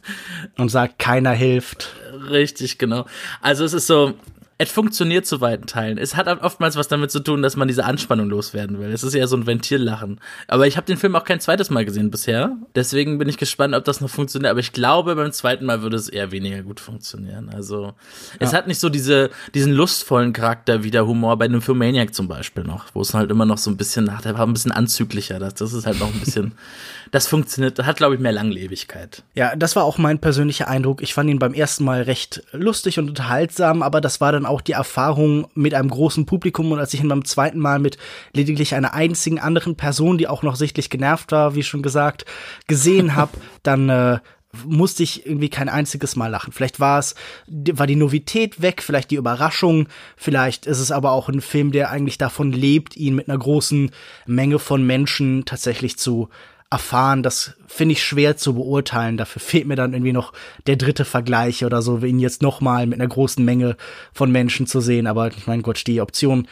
Und sagt, keiner hilft. Richtig, genau. Also es ist so, es funktioniert zu weiten Teilen. Es hat oftmals was damit zu tun, dass man diese Anspannung loswerden will. Es ist ja so ein Ventillachen. Aber ich habe den Film auch kein zweites Mal gesehen bisher. Deswegen bin ich gespannt, ob das noch funktioniert. Aber ich glaube, beim zweiten Mal würde es eher weniger gut funktionieren. Also ja. es hat nicht so diese, diesen lustvollen Charakter wie der Humor bei einem Filmaniac zum Beispiel noch, wo es halt immer noch so ein bisschen, ach, der war ein bisschen anzüglicher. Das, das ist halt noch ein bisschen, das funktioniert, hat glaube ich mehr Langlebigkeit. Ja, das war auch mein persönlicher Eindruck. Ich fand ihn beim ersten Mal recht lustig und unterhaltsam, aber das war dann auch die Erfahrung mit einem großen Publikum und als ich ihn beim zweiten Mal mit lediglich einer einzigen anderen Person, die auch noch sichtlich genervt war, wie schon gesagt, gesehen habe, dann äh, musste ich irgendwie kein einziges Mal lachen. Vielleicht war es, war die Novität weg, vielleicht die Überraschung, vielleicht ist es aber auch ein Film, der eigentlich davon lebt, ihn mit einer großen Menge von Menschen tatsächlich zu erfahren. Das finde ich schwer zu beurteilen. Dafür fehlt mir dann irgendwie noch der dritte Vergleich oder so, wie ihn jetzt noch mal mit einer großen Menge von Menschen zu sehen. Aber ich meine, Gott, die Option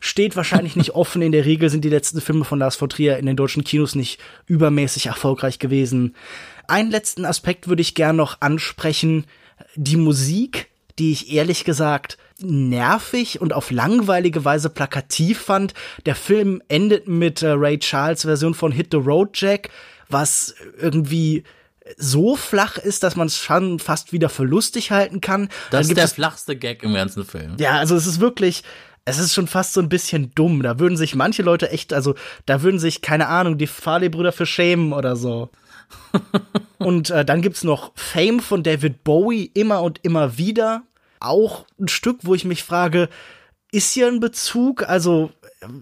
steht wahrscheinlich nicht offen. In der Regel sind die letzten Filme von Lars von Trier in den deutschen Kinos nicht übermäßig erfolgreich gewesen. Einen letzten Aspekt würde ich gern noch ansprechen. Die Musik, die ich ehrlich gesagt nervig und auf langweilige Weise plakativ fand. Der Film endet mit äh, Ray Charles Version von Hit the Road Jack, was irgendwie so flach ist, dass man es schon fast wieder für lustig halten kann. Das ist der flachste Gag im ganzen Film. Ja, also es ist wirklich, es ist schon fast so ein bisschen dumm. Da würden sich manche Leute echt, also da würden sich, keine Ahnung, die Farley-Brüder für schämen oder so. und äh, dann gibt's noch Fame von David Bowie immer und immer wieder auch ein Stück, wo ich mich frage, ist hier ein Bezug, also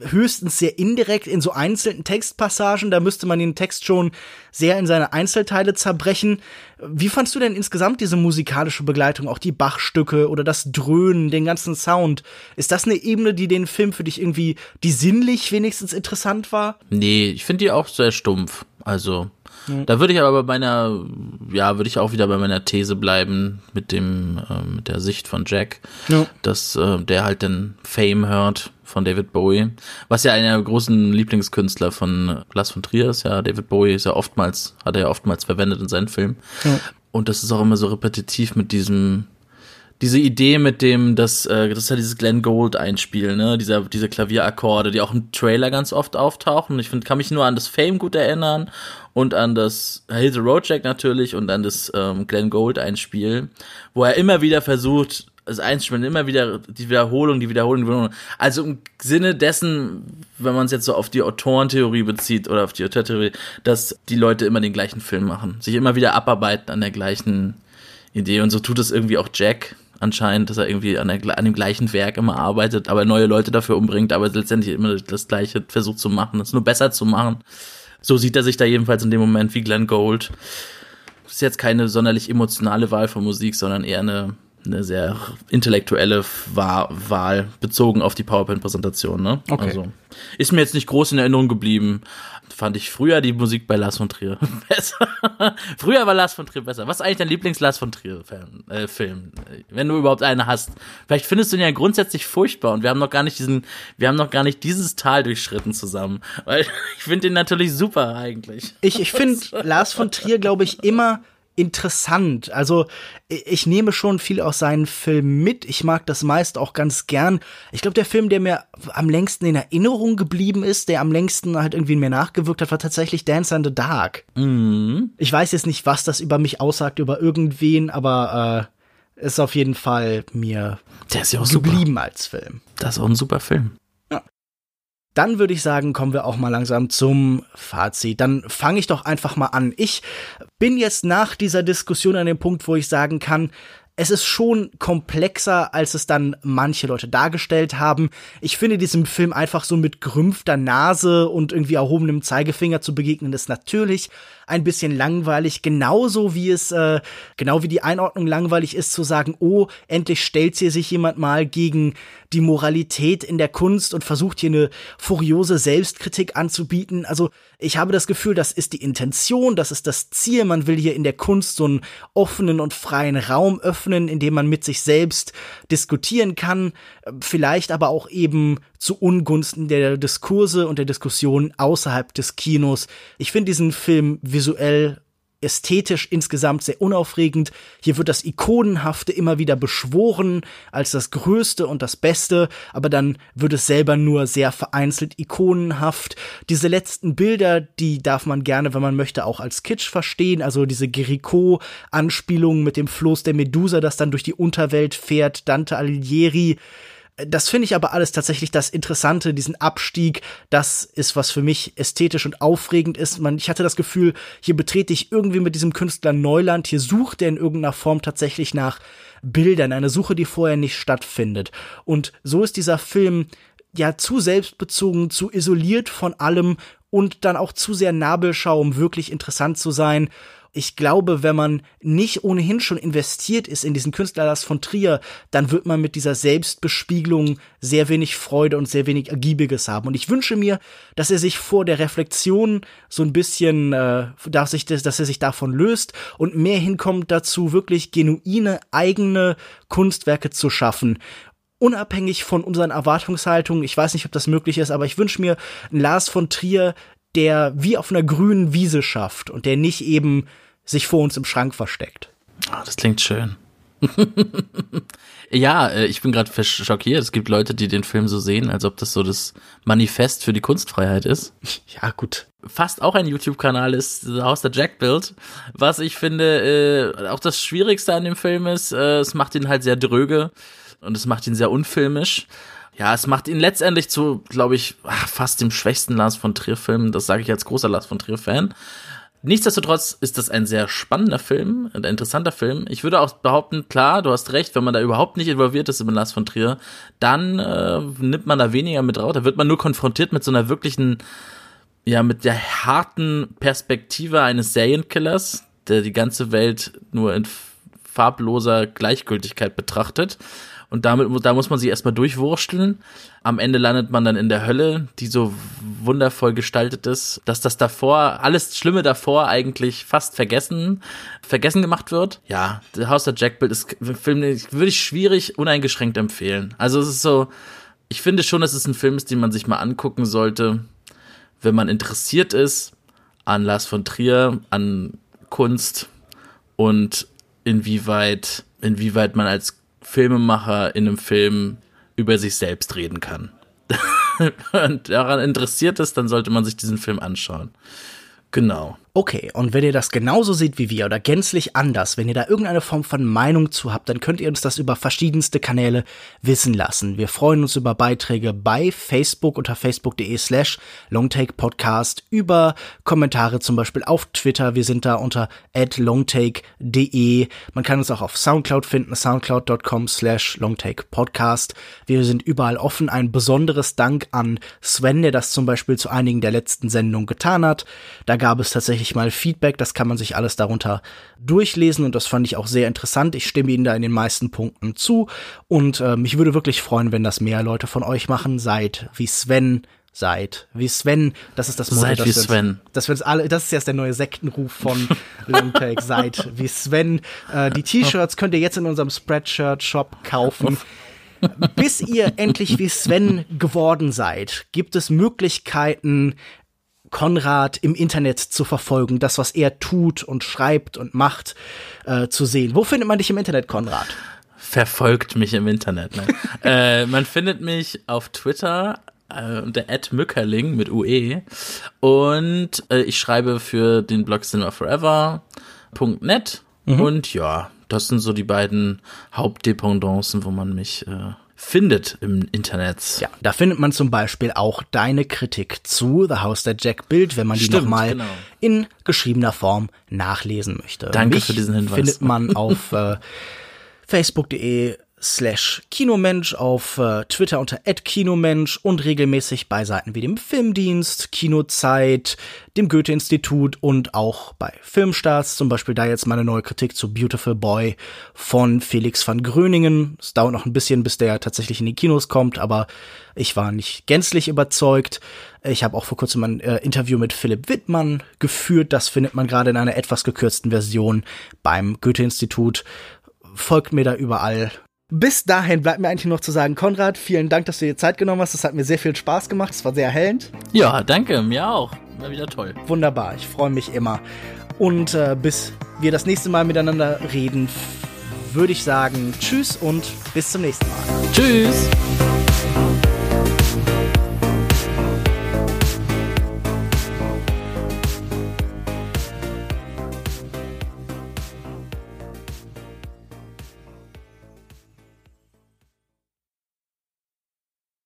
höchstens sehr indirekt in so einzelnen Textpassagen, da müsste man den Text schon sehr in seine Einzelteile zerbrechen. Wie fandst du denn insgesamt diese musikalische Begleitung, auch die Bachstücke oder das Dröhnen, den ganzen Sound? Ist das eine Ebene, die den Film für dich irgendwie, die sinnlich wenigstens interessant war? Nee, ich finde die auch sehr stumpf. Also, da würde ich aber bei meiner, ja, würde ich auch wieder bei meiner These bleiben mit dem, äh, mit der Sicht von Jack, ja. dass äh, der halt den Fame hört von David Bowie, was ja einer der großen Lieblingskünstler von Lars von Trier ist. Ja, David Bowie ist ja oftmals, hat er ja oftmals verwendet in seinen Filmen. Ja. Und das ist auch immer so repetitiv mit diesem, diese Idee mit dem, dass äh, das ist ja dieses Glenn Gold Einspiel, ne, dieser diese Klavierakkorde, die auch im Trailer ganz oft auftauchen. Ich finde, kann mich nur an das Fame gut erinnern und an das Road Jack natürlich und an das ähm, Glenn Gold Einspiel, wo er immer wieder versucht, das Einspielen, immer wieder die Wiederholung, die Wiederholung, die Wiederholung. Also im Sinne dessen, wenn man es jetzt so auf die Autorentheorie bezieht oder auf die Autortheorie, dass die Leute immer den gleichen Film machen, sich immer wieder abarbeiten an der gleichen Idee und so tut es irgendwie auch Jack anscheinend, dass er irgendwie an, der, an dem gleichen Werk immer arbeitet, aber neue Leute dafür umbringt, aber letztendlich immer das gleiche versucht zu machen, es nur besser zu machen. So sieht er sich da jedenfalls in dem Moment wie Glenn Gold. Das ist jetzt keine sonderlich emotionale Wahl von Musik, sondern eher eine, eine sehr intellektuelle Wahl bezogen auf die PowerPoint-Präsentation. Ne? Okay. Also ist mir jetzt nicht groß in Erinnerung geblieben fand ich früher die Musik bei Lars von Trier besser. früher war Lars von Trier besser. Was ist eigentlich dein Lieblings-Lars von Trier-Film? Äh, Film? Wenn du überhaupt eine hast. Vielleicht findest du ihn ja grundsätzlich furchtbar und wir haben noch gar nicht diesen, wir haben noch gar nicht dieses Tal durchschritten zusammen. Weil ich finde ihn natürlich super eigentlich. Ich, ich finde Lars von Trier, glaube ich, immer interessant. Also ich nehme schon viel aus seinen Filmen mit. Ich mag das meist auch ganz gern. Ich glaube, der Film, der mir am längsten in Erinnerung geblieben ist, der am längsten halt irgendwie in mir nachgewirkt hat, war tatsächlich Dance in the Dark. Mhm. Ich weiß jetzt nicht, was das über mich aussagt, über irgendwen, aber äh, ist auf jeden Fall mir der ist ja auch geblieben super. als Film. Das ist auch ein super Film. Dann würde ich sagen, kommen wir auch mal langsam zum Fazit. Dann fange ich doch einfach mal an. Ich bin jetzt nach dieser Diskussion an dem Punkt, wo ich sagen kann, es ist schon komplexer, als es dann manche Leute dargestellt haben. Ich finde, diesem Film einfach so mit gerümpfter Nase und irgendwie erhobenem Zeigefinger zu begegnen, ist natürlich ein bisschen langweilig, genauso wie es, äh, genau wie die Einordnung langweilig ist, zu sagen, oh, endlich stellt hier sich jemand mal gegen die Moralität in der Kunst und versucht hier eine furiose Selbstkritik anzubieten. Also ich habe das Gefühl, das ist die Intention, das ist das Ziel. Man will hier in der Kunst so einen offenen und freien Raum öffnen, in dem man mit sich selbst diskutieren kann, vielleicht aber auch eben zu Ungunsten der Diskurse und der Diskussion außerhalb des Kinos. Ich finde diesen Film visuell ästhetisch insgesamt sehr unaufregend. Hier wird das Ikonenhafte immer wieder beschworen als das Größte und das Beste, aber dann wird es selber nur sehr vereinzelt ikonenhaft. Diese letzten Bilder, die darf man gerne, wenn man möchte, auch als Kitsch verstehen. Also diese Gericault-Anspielung mit dem Floß der Medusa, das dann durch die Unterwelt fährt, Dante Alighieri. Das finde ich aber alles tatsächlich das Interessante, diesen Abstieg. Das ist, was für mich ästhetisch und aufregend ist. Man, ich hatte das Gefühl, hier betrete ich irgendwie mit diesem Künstler Neuland. Hier sucht er in irgendeiner Form tatsächlich nach Bildern, eine Suche, die vorher nicht stattfindet. Und so ist dieser Film ja zu selbstbezogen, zu isoliert von allem und dann auch zu sehr Nabelschau, um wirklich interessant zu sein ich glaube, wenn man nicht ohnehin schon investiert ist in diesen Künstler Lars von Trier, dann wird man mit dieser Selbstbespiegelung sehr wenig Freude und sehr wenig Ergiebiges haben. Und ich wünsche mir, dass er sich vor der Reflexion so ein bisschen, äh, dass, sich das, dass er sich davon löst und mehr hinkommt dazu, wirklich genuine eigene Kunstwerke zu schaffen unabhängig von unseren Erwartungshaltungen. Ich weiß nicht, ob das möglich ist, aber ich wünsche mir einen Lars von Trier, der wie auf einer grünen Wiese schafft und der nicht eben sich vor uns im Schrank versteckt. Oh, das klingt schön. ja, äh, ich bin gerade schockiert. Es gibt Leute, die den Film so sehen, als ob das so das Manifest für die Kunstfreiheit ist. Ja, gut. Fast auch ein YouTube-Kanal ist Haus der Jack Build. Was ich finde, äh, auch das Schwierigste an dem Film ist, äh, es macht ihn halt sehr dröge und es macht ihn sehr unfilmisch. Ja, es macht ihn letztendlich zu, glaube ich, fast dem schwächsten Lars von Trier-Film. Das sage ich als großer Lars von Trier-Fan. Nichtsdestotrotz ist das ein sehr spannender Film, ein interessanter Film. Ich würde auch behaupten, klar, du hast recht, wenn man da überhaupt nicht involviert ist im Lars von Trier, dann äh, nimmt man da weniger mit raus. Da wird man nur konfrontiert mit so einer wirklichen, ja, mit der harten Perspektive eines Serienkillers, der die ganze Welt nur in farbloser Gleichgültigkeit betrachtet. Und damit, da muss man sich erstmal durchwursteln. Am Ende landet man dann in der Hölle, die so wundervoll gestaltet ist, dass das davor, alles Schlimme davor eigentlich fast vergessen, vergessen gemacht wird. Ja, The House of Jack Bild ist ein Film, den würde ich schwierig uneingeschränkt empfehlen. Also es ist so, ich finde schon, dass es ein Film ist, den man sich mal angucken sollte, wenn man interessiert ist an Lars von Trier, an Kunst und inwieweit, inwieweit man als Filmemacher in einem Film über sich selbst reden kann. und daran interessiert ist, dann sollte man sich diesen Film anschauen. Genau. Okay, und wenn ihr das genauso seht wie wir oder gänzlich anders, wenn ihr da irgendeine Form von Meinung zu habt, dann könnt ihr uns das über verschiedenste Kanäle wissen lassen. Wir freuen uns über Beiträge bei Facebook unter facebook.de slash longtakepodcast, über Kommentare zum Beispiel auf Twitter. Wir sind da unter longtake.de. Man kann uns auch auf Soundcloud finden, soundcloud.com slash longtakepodcast. Wir sind überall offen. Ein besonderes Dank an Sven, der das zum Beispiel zu einigen der letzten Sendungen getan hat. Da gab es tatsächlich tatsächlich mal Feedback. Das kann man sich alles darunter durchlesen und das fand ich auch sehr interessant. Ich stimme Ihnen da in den meisten Punkten zu und äh, mich würde wirklich freuen, wenn das mehr Leute von euch machen. Seid wie Sven, seid wie Sven. Das ist das Motto, seid wie Sven. Das, wir alle, das ist jetzt der neue Sektenruf von Longtake. seid wie Sven. Äh, die T-Shirts könnt ihr jetzt in unserem Spreadshirt-Shop kaufen. Bis ihr endlich wie Sven geworden seid, gibt es Möglichkeiten, Konrad im Internet zu verfolgen, das, was er tut und schreibt und macht, äh, zu sehen. Wo findet man dich im Internet, Konrad? Verfolgt mich im Internet. Ne? äh, man findet mich auf Twitter äh, unter Mückerling mit UE und äh, ich schreibe für den Blog cinemaforever.net mhm. und ja, das sind so die beiden Hauptdependancen, wo man mich äh, findet im Internet. Ja, da findet man zum Beispiel auch deine Kritik zu The House That Jack Bild, wenn man die nochmal genau. in geschriebener Form nachlesen möchte. Danke Mich für diesen Hinweis. findet man auf äh, facebook.de slash Kinomensch, auf äh, Twitter unter @kinomensch und regelmäßig bei Seiten wie dem Filmdienst, Kinozeit, dem Goethe-Institut und auch bei Filmstarts, zum Beispiel da jetzt meine neue Kritik zu Beautiful Boy von Felix van Gröningen. Es dauert noch ein bisschen, bis der tatsächlich in die Kinos kommt, aber ich war nicht gänzlich überzeugt. Ich habe auch vor kurzem ein äh, Interview mit Philipp Wittmann geführt. Das findet man gerade in einer etwas gekürzten Version beim Goethe-Institut. Folgt mir da überall. Bis dahin bleibt mir eigentlich noch zu sagen, Konrad, vielen Dank, dass du dir Zeit genommen hast. Das hat mir sehr viel Spaß gemacht. Es war sehr erhellend. Ja, danke, mir auch. War wieder toll. Wunderbar, ich freue mich immer. Und äh, bis wir das nächste Mal miteinander reden, würde ich sagen, tschüss und bis zum nächsten Mal. Tschüss.